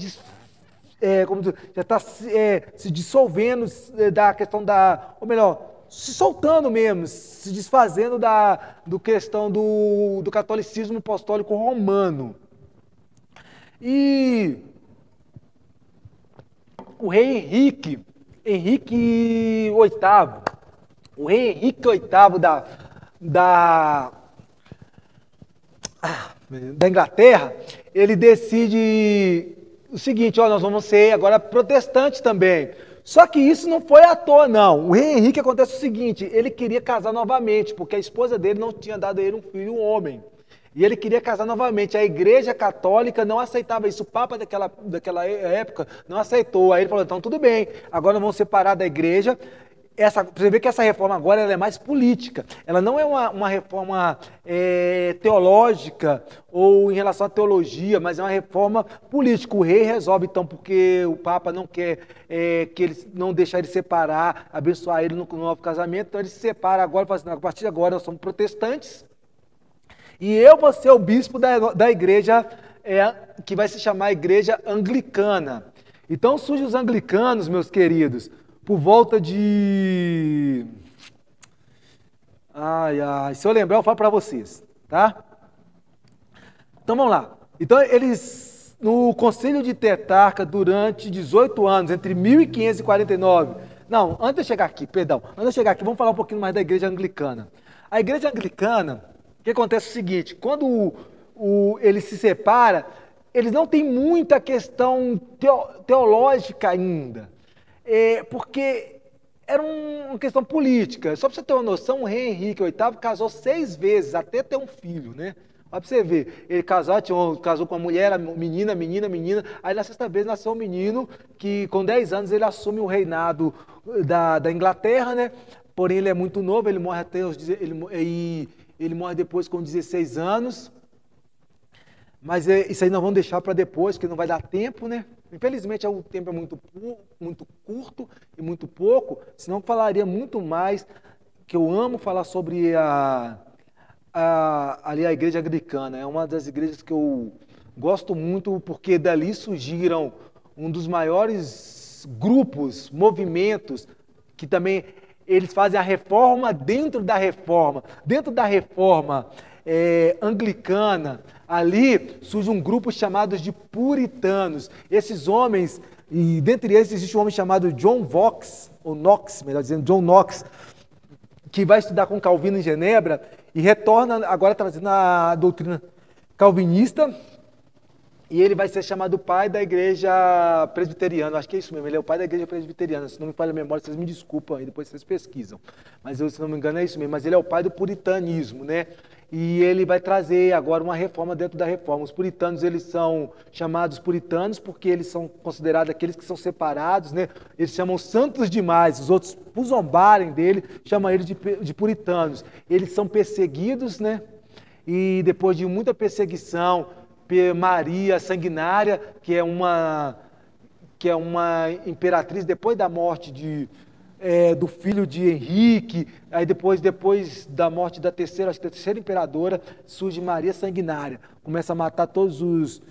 é, dizer, já está é, se dissolvendo é, da questão da, ou melhor, se soltando mesmo, se desfazendo da do questão do, do catolicismo apostólico romano. E o rei Henrique, Henrique VIII, o rei Henrique VIII da, da, da Inglaterra, ele decide o seguinte, ó, nós vamos ser agora protestantes também. Só que isso não foi à toa, não. O rei Henrique acontece o seguinte: ele queria casar novamente, porque a esposa dele não tinha dado a ele um filho, um homem. E ele queria casar novamente. A igreja católica não aceitava isso. O Papa daquela, daquela época não aceitou. Aí ele falou: então tudo bem, agora vamos separar da igreja essa, você vê que essa reforma agora é mais política. Ela não é uma, uma reforma é, teológica ou em relação à teologia, mas é uma reforma política. O rei resolve, então, porque o Papa não quer é, que ele não deixar ele separar, abençoar ele no, no novo casamento, então ele se separa agora e fala assim, a partir de agora nós somos protestantes e eu vou ser o bispo da, da igreja é, que vai se chamar Igreja Anglicana. Então surgem os anglicanos, meus queridos, por volta de. Ai, ai, se eu lembrar, eu falo para vocês, tá? Então vamos lá. Então eles, no Conselho de Tetarca, durante 18 anos, entre 1549. Não, antes de chegar aqui, perdão, antes de chegar aqui, vamos falar um pouquinho mais da igreja anglicana. A igreja anglicana, o que acontece é o seguinte: quando o, o, ele se separa, eles não têm muita questão teológica ainda é, porque era um, uma questão política. Só para você ter uma noção, o rei Henrique VIII casou seis vezes até ter um filho, né? Olha você ver, ele casou, tinha, casou com uma mulher, menina, menina, menina, aí na sexta vez nasceu um menino que com 10 anos ele assume o reinado da, da Inglaterra, né? Porém ele é muito novo, ele morre até os ele, ele morre depois com 16 anos. Mas é, isso aí nós vamos deixar para depois, porque não vai dar tempo, né? Infelizmente, o tempo é muito, muito curto e muito pouco, senão falaria muito mais, que eu amo falar sobre a, a, ali a igreja anglicana. É uma das igrejas que eu gosto muito, porque dali surgiram um dos maiores grupos, movimentos, que também eles fazem a reforma dentro da reforma. Dentro da reforma é, anglicana, ali surge um grupo chamado de puritanos. Esses homens, e dentre eles existe um homem chamado John Vox, ou Knox, melhor dizendo, John Knox, que vai estudar com Calvino em Genebra e retorna agora trazendo a doutrina calvinista, e ele vai ser chamado pai da igreja presbiteriana. Acho que é isso mesmo, ele é o pai da igreja presbiteriana. Se não me falha a memória, vocês me desculpam aí, depois vocês pesquisam. Mas eu, se não me engano é isso mesmo. Mas ele é o pai do puritanismo, né? E ele vai trazer agora uma reforma dentro da reforma. Os puritanos, eles são chamados puritanos porque eles são considerados aqueles que são separados, né? Eles chamam santos demais, os outros, por zombarem dele, chamam eles de, de puritanos. Eles são perseguidos, né? E depois de muita perseguição, Maria Sanguinária, que é uma que é uma imperatriz depois da morte de é, do filho de Henrique, aí depois, depois da morte da terceira, acho que da terceira imperadora, surge Maria Sanguinária, começa a matar todos os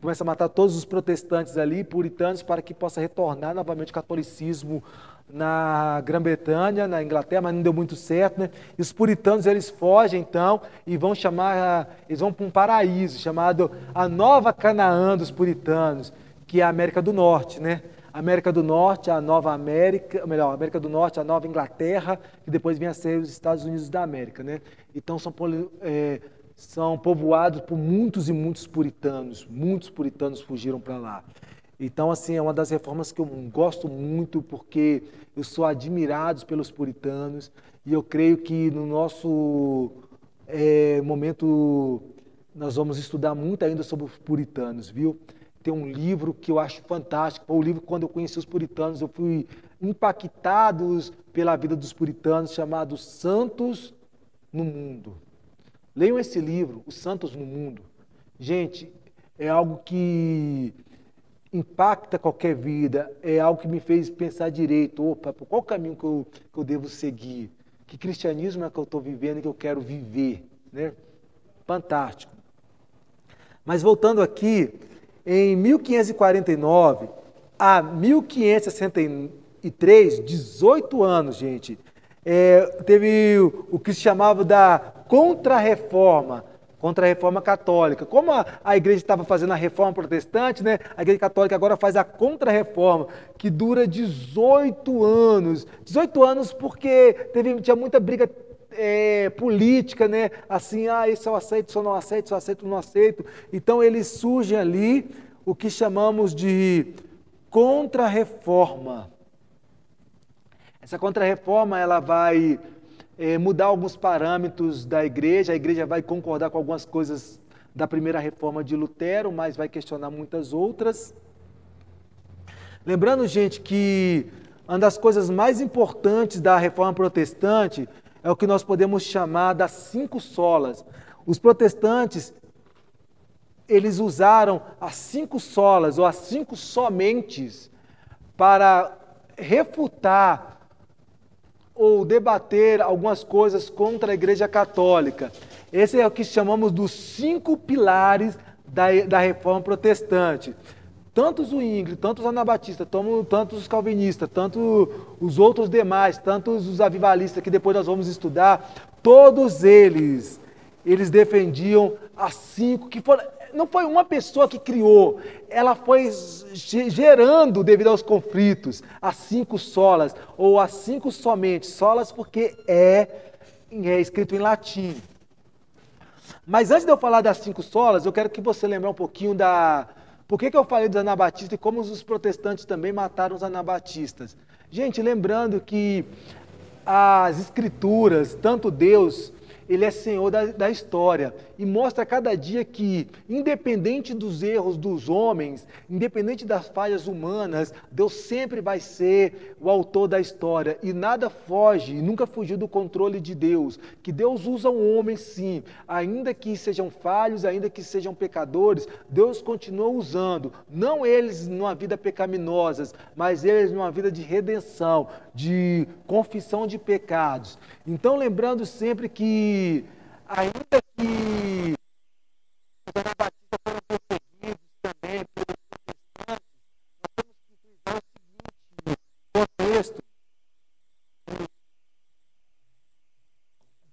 começa a matar todos os protestantes ali, puritanos, para que possa retornar novamente o catolicismo na Grã-Bretanha, na Inglaterra, mas não deu muito certo, né? E os puritanos eles fogem então e vão chamar, eles vão para um paraíso chamado a Nova Canaã dos puritanos, que é a América do Norte, né? América do Norte, a Nova América, melhor, América do Norte, a Nova Inglaterra, e depois vem a ser os Estados Unidos da América, né? Então são, é, são povoados por muitos e muitos puritanos, muitos puritanos fugiram para lá. Então, assim, é uma das reformas que eu gosto muito, porque eu sou admirado pelos puritanos, e eu creio que no nosso é, momento nós vamos estudar muito ainda sobre os puritanos, viu? Tem um livro que eu acho fantástico. Foi o livro quando eu conheci os puritanos, eu fui impactado pela vida dos puritanos, chamado Santos no Mundo. Leiam esse livro, Os Santos no Mundo. Gente, é algo que impacta qualquer vida, é algo que me fez pensar direito, opa, por qual caminho que eu, que eu devo seguir? Que cristianismo é que eu estou vivendo e que eu quero viver? Né? Fantástico. Mas voltando aqui, em 1549 a 1569, 1903, 18 anos, gente, é, teve o, que se chamava da Contra-Reforma, contra a reforma católica. Como a, a igreja estava fazendo a reforma protestante, né, a igreja católica agora faz a contra-reforma, que dura 18 anos. 18 anos porque teve, tinha muita briga é, política, né? Assim, ah, isso eu aceito, isso eu não aceito, isso eu aceito, não aceito. Então eles surgem ali o que chamamos de contra-reforma. Essa contra-reforma ela vai é, mudar alguns parâmetros da igreja, a igreja vai concordar com algumas coisas da primeira reforma de Lutero, mas vai questionar muitas outras. Lembrando, gente, que uma das coisas mais importantes da reforma protestante é o que nós podemos chamar das cinco solas. Os protestantes, eles usaram as cinco solas ou as cinco somentes para refutar ou debater algumas coisas contra a Igreja Católica. Esse é o que chamamos dos cinco pilares da, da reforma protestante. Tanto os Zwingli, tanto os anabatistas, tanto os calvinistas, tanto os outros demais, tanto os avivalistas, que depois nós vamos estudar, todos eles, eles defendiam as cinco, que foram, não foi uma pessoa que criou, ela foi gerando devido aos conflitos as cinco solas, ou as cinco somente, solas porque é, é escrito em latim. Mas antes de eu falar das cinco solas, eu quero que você lembre um pouquinho da. Por que, que eu falei dos anabatistas e como os protestantes também mataram os anabatistas? Gente, lembrando que as escrituras, tanto Deus ele é Senhor da, da história e mostra a cada dia que, independente dos erros dos homens, independente das falhas humanas, Deus sempre vai ser o autor da história e nada foge, nunca fugiu do controle de Deus. Que Deus usa o homem sim, ainda que sejam falhos, ainda que sejam pecadores, Deus continua usando, não eles numa vida pecaminosa, mas eles numa vida de redenção, de confissão de pecados. Então, lembrando sempre que, ainda que os anabatistas foram perseguidos também pelos protestantes, nós temos que o seguinte contexto.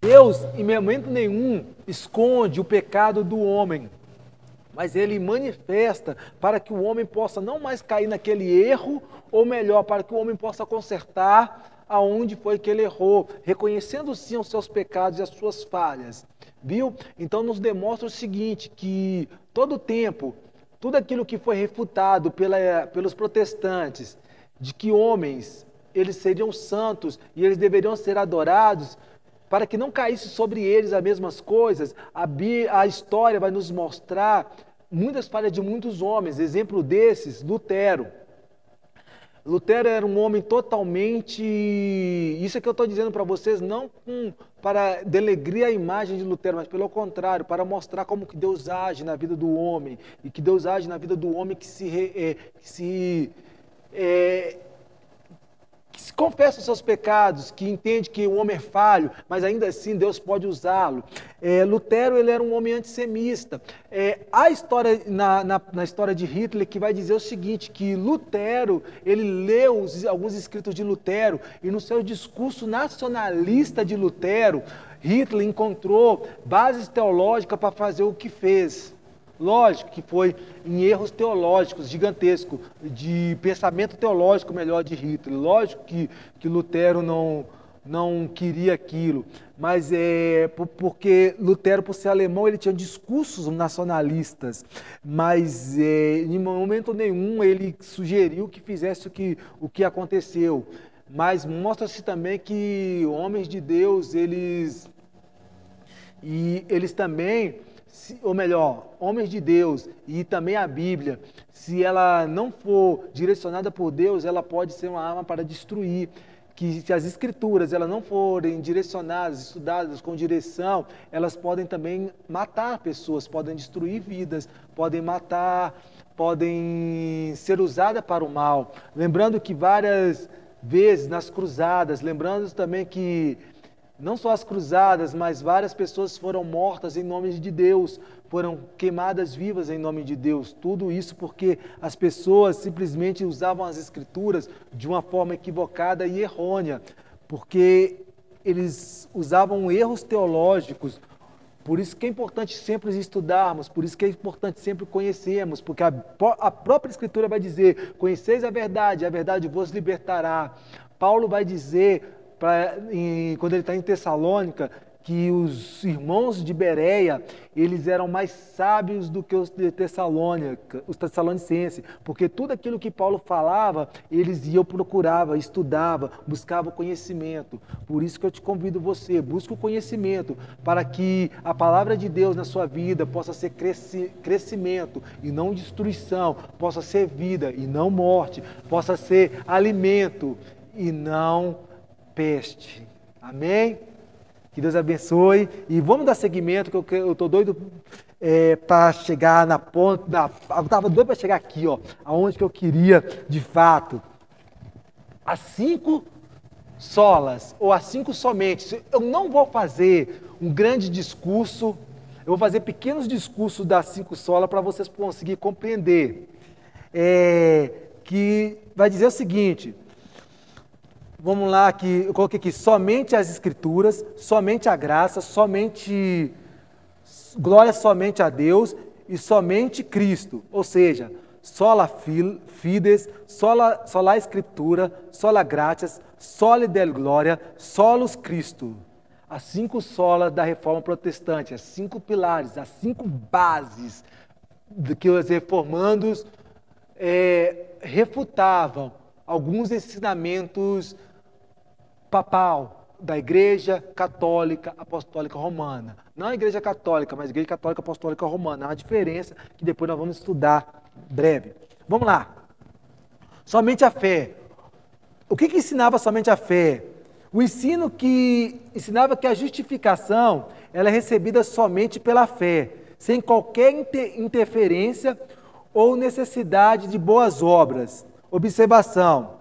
Deus, em momento nenhum, esconde o pecado do homem mas ele manifesta para que o homem possa não mais cair naquele erro, ou melhor, para que o homem possa consertar aonde foi que ele errou, reconhecendo sim os seus pecados e as suas falhas. Viu? Então nos demonstra o seguinte, que todo tempo, tudo aquilo que foi refutado pela, pelos protestantes, de que homens, eles seriam santos e eles deveriam ser adorados, para que não caísse sobre eles as mesmas coisas, a, a história vai nos mostrar muitas falhas de muitos homens. Exemplo desses, Lutero. Lutero era um homem totalmente. Isso é que eu estou dizendo para vocês, não com, para delegrir a imagem de Lutero, mas pelo contrário, para mostrar como que Deus age na vida do homem e que Deus age na vida do homem que se, é, que se é, que confessa os seus pecados, que entende que o homem é falho, mas ainda assim Deus pode usá-lo. É, Lutero ele era um homem antissemista. É, há história na, na, na, história de Hitler que vai dizer o seguinte, que Lutero, ele leu os, alguns escritos de Lutero e no seu discurso nacionalista de Lutero, Hitler encontrou bases teológicas para fazer o que fez. Lógico que foi em erros teológicos gigantescos, de pensamento teológico melhor de Hitler. Lógico que, que Lutero não, não queria aquilo, mas é porque Lutero, por ser alemão, ele tinha discursos nacionalistas, mas é, em momento nenhum ele sugeriu que fizesse o que, o que aconteceu. Mas mostra-se também que homens de Deus, eles e eles também se, ou melhor, homens de Deus e também a Bíblia, se ela não for direcionada por Deus, ela pode ser uma arma para destruir. Que se as escrituras elas não forem direcionadas, estudadas com direção, elas podem também matar pessoas, podem destruir vidas, podem matar, podem ser usadas para o mal. Lembrando que várias vezes nas cruzadas, lembrando também que não só as cruzadas, mas várias pessoas foram mortas em nome de Deus, foram queimadas vivas em nome de Deus. Tudo isso porque as pessoas simplesmente usavam as escrituras de uma forma equivocada e errônea, porque eles usavam erros teológicos. Por isso que é importante sempre estudarmos, por isso que é importante sempre conhecermos, porque a, a própria Escritura vai dizer: conheceis a verdade, a verdade vos libertará. Paulo vai dizer pra, em, quando ele está em Tessalônica, que os irmãos de Bereia, eles eram mais sábios do que os de Tessalônica, os tessalonicenses, porque tudo aquilo que Paulo falava, eles iam procurava, estudava, buscava conhecimento. Por isso que eu te convido você, busque o conhecimento, para que a palavra de Deus na sua vida possa ser cresci, crescimento e não destruição, possa ser vida e não morte, possa ser alimento e não peste. Amém? Que Deus abençoe. E vamos dar seguimento, que eu estou doido é, para chegar na ponta. Na, eu estava doido para chegar aqui, ó, aonde que eu queria de fato. As cinco solas, ou as cinco somente. Eu não vou fazer um grande discurso, eu vou fazer pequenos discursos das cinco solas para vocês conseguirem compreender. É, que vai dizer o seguinte: Vamos lá, que eu coloquei aqui somente as escrituras, somente a graça, somente glória somente a Deus e somente Cristo. Ou seja, sola fides, sola, sola escritura, sola gratias, soli del glória, solus Cristo. As cinco solas da reforma protestante, as cinco pilares, as cinco bases que os reformandos é, refutavam alguns ensinamentos papal da Igreja Católica Apostólica Romana. Não a Igreja Católica, mas a Igreja Católica Apostólica Romana. Há uma diferença que depois nós vamos estudar breve. Vamos lá. Somente a fé. O que, que ensinava somente a fé? O ensino que ensinava que a justificação ela é recebida somente pela fé, sem qualquer inter interferência ou necessidade de boas obras. Observação: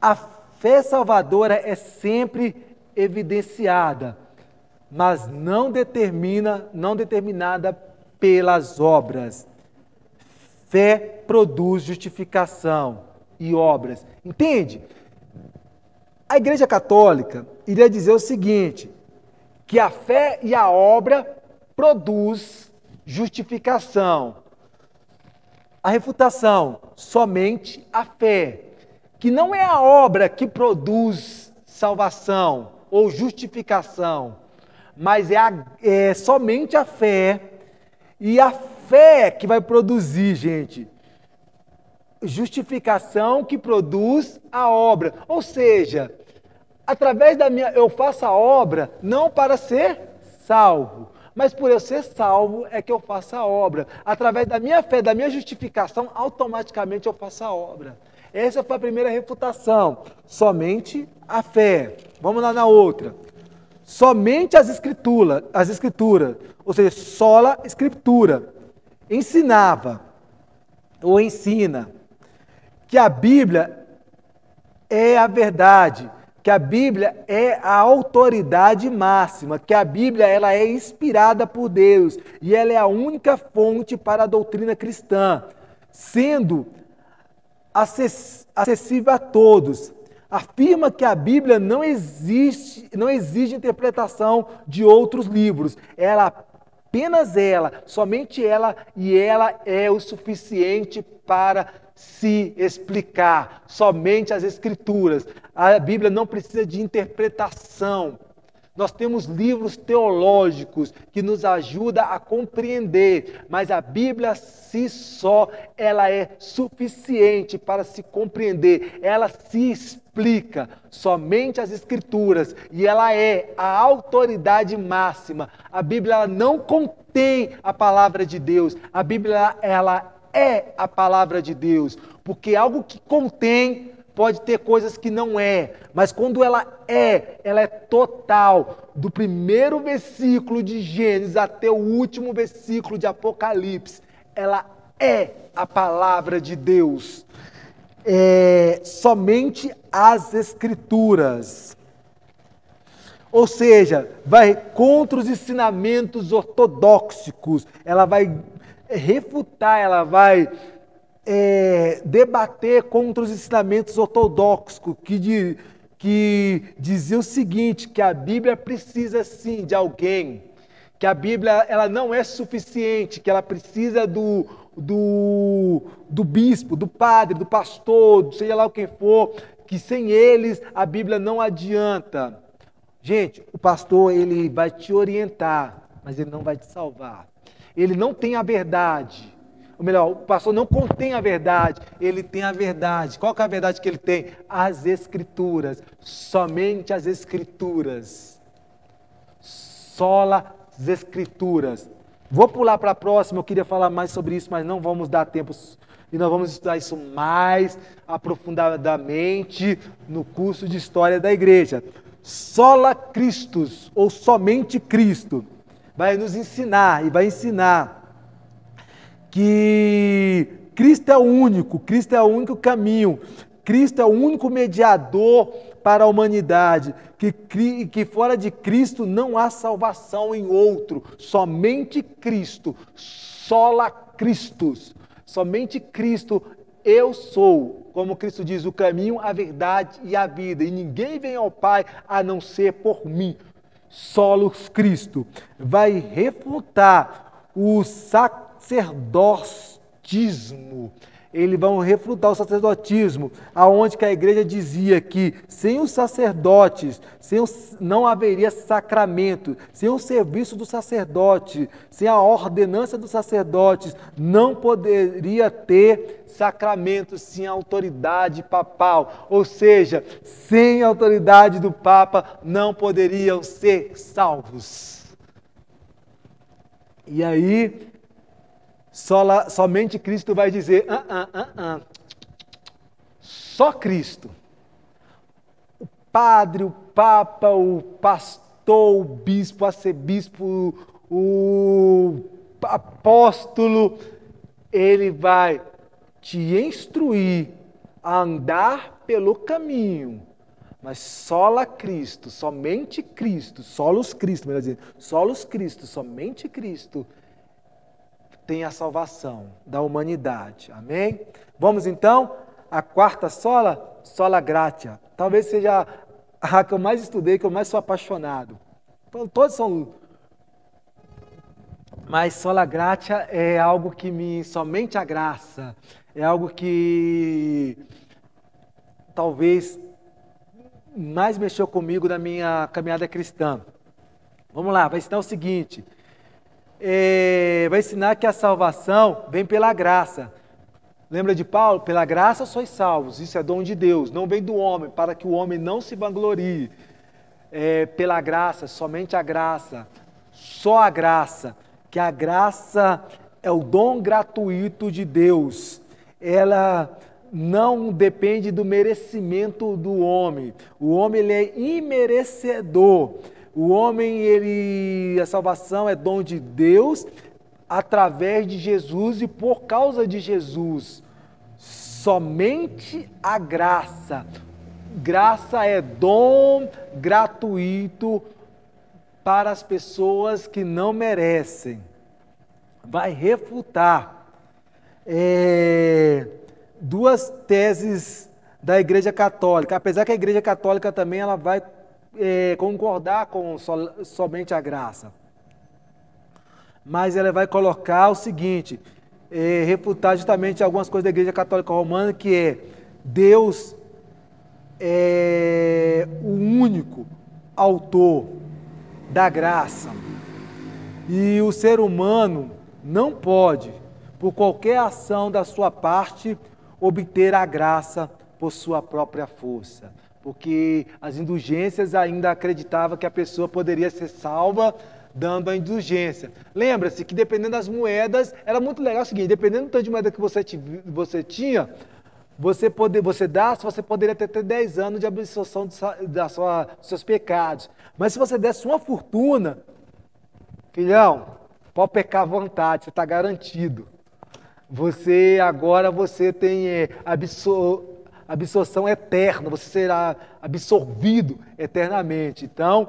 a fé salvadora é sempre evidenciada, mas não determina, não determinada pelas obras. Fé produz justificação e obras. Entende? A Igreja Católica iria dizer o seguinte: que a fé e a obra produz justificação. A refutação, somente a fé que não é a obra que produz salvação ou justificação, mas é, a, é somente a fé. E a fé que vai produzir, gente, justificação que produz a obra. Ou seja, através da minha, eu faço a obra não para ser salvo, mas por eu ser salvo é que eu faço a obra. Através da minha fé, da minha justificação, automaticamente eu faço a obra. Essa foi a primeira refutação. Somente a fé. Vamos lá na outra. Somente as escrituras, as escrituras, ou seja, sola escritura, ensinava ou ensina que a Bíblia é a verdade, que a Bíblia é a autoridade máxima, que a Bíblia ela é inspirada por Deus e ela é a única fonte para a doutrina cristã, sendo acessível a todos. Afirma que a Bíblia não existe, não exige interpretação de outros livros. Ela apenas ela, somente ela e ela é o suficiente para se explicar. Somente as escrituras. A Bíblia não precisa de interpretação. Nós temos livros teológicos que nos ajudam a compreender, mas a Bíblia si só, ela é suficiente para se compreender. Ela se explica somente as escrituras e ela é a autoridade máxima. A Bíblia não contém a palavra de Deus. A Bíblia ela é a palavra de Deus, porque algo que contém pode ter coisas que não é, mas quando ela é, ela é total. Do primeiro versículo de Gênesis até o último versículo de Apocalipse, ela é a palavra de Deus. É, somente as Escrituras. Ou seja, vai contra os ensinamentos ortodoxos, ela vai refutar, ela vai é, debater contra os ensinamentos ortodoxos que, de, que dizia o seguinte, que a Bíblia precisa sim de alguém, que a Bíblia ela não é suficiente, que ela precisa do, do, do bispo, do padre, do pastor, seja lá o que for, que sem eles a Bíblia não adianta. Gente, o pastor ele vai te orientar, mas ele não vai te salvar. Ele não tem a verdade. Ou melhor, o pastor não contém a verdade, ele tem a verdade. Qual é a verdade que ele tem? As escrituras, somente as escrituras. Sola as escrituras. Vou pular para a próxima, eu queria falar mais sobre isso, mas não vamos dar tempo e nós vamos estudar isso mais aprofundadamente no curso de história da igreja sola Christus, ou somente Cristo, vai nos ensinar e vai ensinar que Cristo é o único, Cristo é o único caminho, Cristo é o único mediador para a humanidade, que, que fora de Cristo não há salvação em outro, somente Cristo, sola Christus, somente Cristo eu sou, como Cristo diz, o caminho, a verdade e a vida, e ninguém vem ao Pai a não ser por mim. Solos Cristo vai refutar o sacerdotismo eles vão refutar o sacerdotismo, aonde que a igreja dizia que sem os sacerdotes, sem os, não haveria sacramento, sem o serviço do sacerdote, sem a ordenança dos sacerdotes, não poderia ter sacramento sem autoridade papal. Ou seja, sem a autoridade do Papa não poderiam ser salvos. E aí, Sola, somente Cristo vai dizer: ah, ah, ah, ah. só Cristo. O padre, o papa, o pastor, o bispo, o arcebispo, o apóstolo, ele vai te instruir a andar pelo caminho. Mas sola Cristo, somente Cristo, solos Cristo, melhor dizer, solos Cristo, somente Cristo tem a salvação da humanidade. Amém? Vamos então à quarta sola, sola gratia. Talvez seja a que eu mais estudei, que eu mais sou apaixonado. Todos são. Mas sola gratia é algo que me somente a graça, é algo que talvez mais mexeu comigo na minha caminhada cristã. Vamos lá, vai ensinar o seguinte: é, vai ensinar que a salvação vem pela graça. Lembra de Paulo? Pela graça sois salvos, isso é dom de Deus, não vem do homem, para que o homem não se vanglorie. É, pela graça, somente a graça, só a graça, que a graça é o dom gratuito de Deus. Ela não depende do merecimento do homem. O homem ele é imerecedor. O homem, ele, a salvação é dom de Deus através de Jesus e por causa de Jesus. Somente a graça. Graça é dom gratuito para as pessoas que não merecem. Vai refutar é, duas teses da Igreja Católica, apesar que a Igreja Católica também ela vai é, concordar com somente a graça. Mas ela vai colocar o seguinte, é, refutar justamente algumas coisas da Igreja Católica Romana, que é Deus é o único autor da graça. E o ser humano não pode, por qualquer ação da sua parte, obter a graça por sua própria força porque as indulgências ainda acreditavam que a pessoa poderia ser salva dando a indulgência. Lembra-se que dependendo das moedas, era muito legal o seguinte, dependendo do tanto de moeda que você, você tinha, você, poder, você dá, você poderia ter, ter 10 anos de absolvição da sua, dos seus pecados. Mas se você desse uma fortuna, filhão, pode pecar à vontade, você está garantido. Você agora você tem é, absorção eterna, você será absorvido eternamente. Então,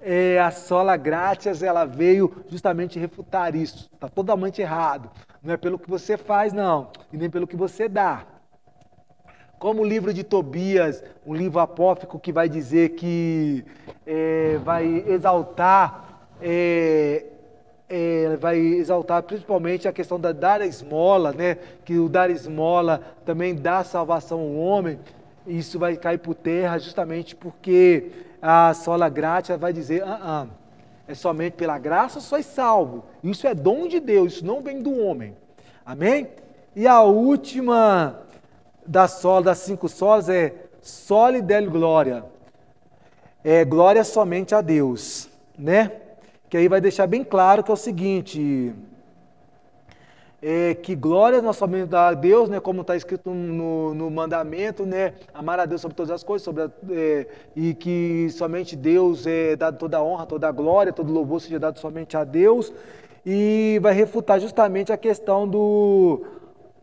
é, a sola grátis ela veio justamente refutar isso. Está totalmente errado. Não é pelo que você faz, não, e nem pelo que você dá. Como o livro de Tobias, um livro apófico que vai dizer que é, vai exaltar, é, é, vai exaltar principalmente a questão da dar esmola, né? Que o dar esmola também dá salvação ao homem. Isso vai cair por terra justamente porque a sola grátis vai dizer, ah, ah, é somente pela graça sois salvo. Isso é dom de Deus, isso não vem do homem. Amém? E a última da sola, das cinco solas é soli del glória. É glória somente a Deus, né? Que aí vai deixar bem claro que é o seguinte, é, que glória nós somente dá a Deus, né, como está escrito no, no, mandamento, né, amar a Deus sobre todas as coisas, sobre a, é, e que somente Deus é dado toda a honra, toda a glória, todo louvor seja dado somente a Deus, e vai refutar justamente a questão do,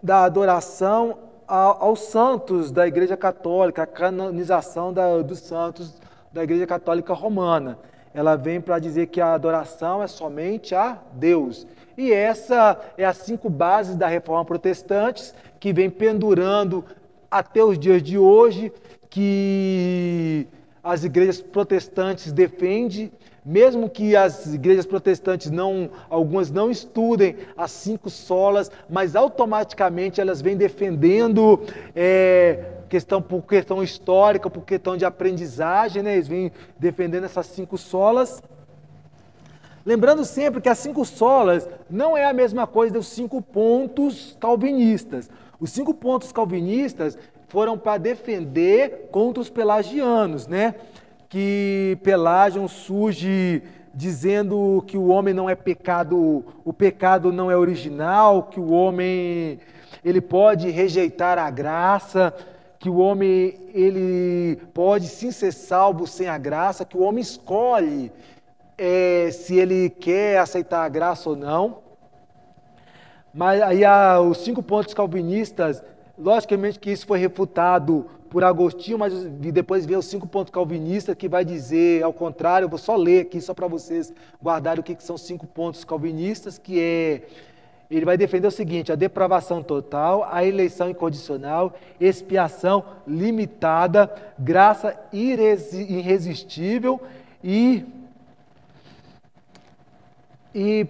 da adoração aos santos da Igreja Católica, a canonização da, dos santos da Igreja Católica Romana. Ela vem para dizer que a adoração é somente a Deus. E essa é as cinco bases da reforma protestante que vem pendurando até os dias de hoje, que as igrejas protestantes defendem, mesmo que as igrejas protestantes não, algumas não estudem as cinco solas, mas automaticamente elas vêm defendendo é, questão por questão histórica, por questão de aprendizagem, né? eles vêm defendendo essas cinco solas. Lembrando sempre que as cinco solas não é a mesma coisa dos cinco pontos calvinistas. Os cinco pontos calvinistas foram para defender contra os pelagianos, né? Que Pelágio surge dizendo que o homem não é pecado, o pecado não é original, que o homem ele pode rejeitar a graça, que o homem ele pode sim ser salvo sem a graça, que o homem escolhe é, se ele quer aceitar a graça ou não. Mas aí há os cinco pontos calvinistas, logicamente que isso foi refutado por Agostinho, mas depois vem os cinco pontos calvinistas que vai dizer ao contrário, eu vou só ler aqui só para vocês guardarem o que, que são cinco pontos calvinistas, que é ele vai defender o seguinte: a depravação total, a eleição incondicional, expiação limitada, graça irresistível e e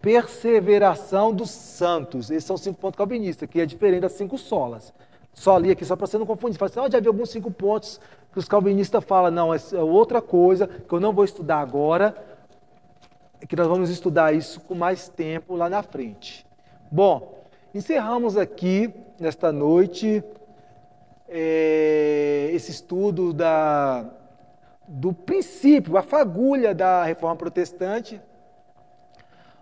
perseveração dos santos. Esses são cinco pontos calvinistas, que é diferente das cinco solas. Só li aqui só para você não confundir. Fala assim, oh, já vi alguns cinco pontos que os calvinistas falam, não, é outra coisa que eu não vou estudar agora, que nós vamos estudar isso com mais tempo lá na frente. Bom, encerramos aqui nesta noite é, esse estudo da do princípio, a fagulha da reforma protestante.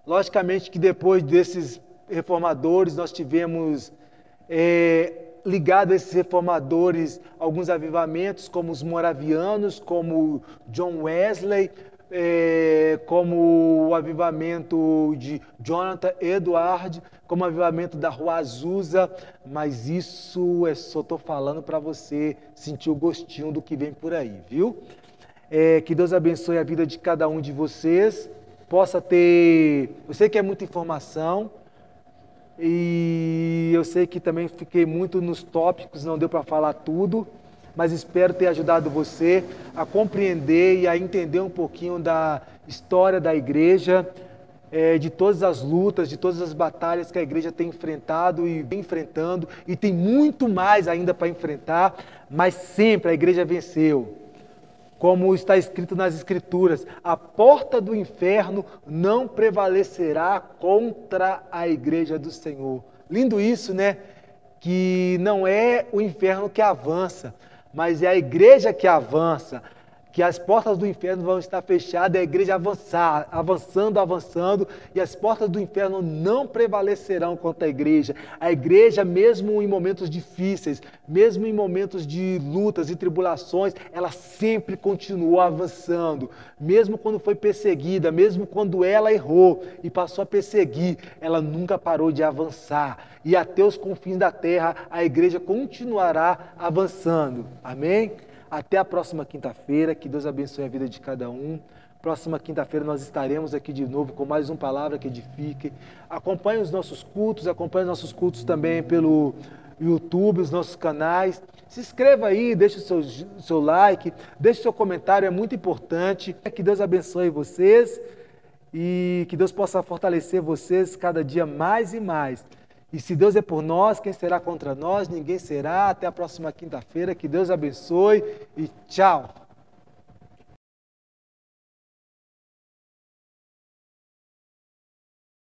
Logicamente que depois desses reformadores nós tivemos é, ligado a esses reformadores alguns avivamentos, como os moravianos, como John Wesley, é, como o avivamento de Jonathan Edward, como o avivamento da Rua Azusa, mas isso é só estou falando para você sentir o gostinho do que vem por aí, viu? É, que Deus abençoe a vida de cada um de vocês. Possa ter. Eu sei que é muita informação. E eu sei que também fiquei muito nos tópicos, não deu para falar tudo, mas espero ter ajudado você a compreender e a entender um pouquinho da história da igreja, é, de todas as lutas, de todas as batalhas que a igreja tem enfrentado e vem enfrentando, e tem muito mais ainda para enfrentar, mas sempre a igreja venceu como está escrito nas Escrituras: a porta do inferno não prevalecerá contra a igreja do Senhor. Lindo isso, né? Que não é o inferno que avança, mas é a igreja que avança que as portas do inferno vão estar fechadas, a igreja avançar, avançando, avançando, e as portas do inferno não prevalecerão contra a igreja. A igreja, mesmo em momentos difíceis, mesmo em momentos de lutas e tribulações, ela sempre continuou avançando. Mesmo quando foi perseguida, mesmo quando ela errou e passou a perseguir, ela nunca parou de avançar. E até os confins da terra, a igreja continuará avançando. Amém? Até a próxima quinta-feira, que Deus abençoe a vida de cada um. Próxima quinta-feira nós estaremos aqui de novo com mais uma palavra que edifique. Acompanhe os nossos cultos, acompanhe os nossos cultos também pelo YouTube, os nossos canais. Se inscreva aí, deixe o seu, seu like, deixe o seu comentário, é muito importante. Que Deus abençoe vocês e que Deus possa fortalecer vocês cada dia mais e mais. E se Deus é por nós, quem será contra nós? Ninguém será. Até a próxima quinta-feira. Que Deus abençoe e tchau.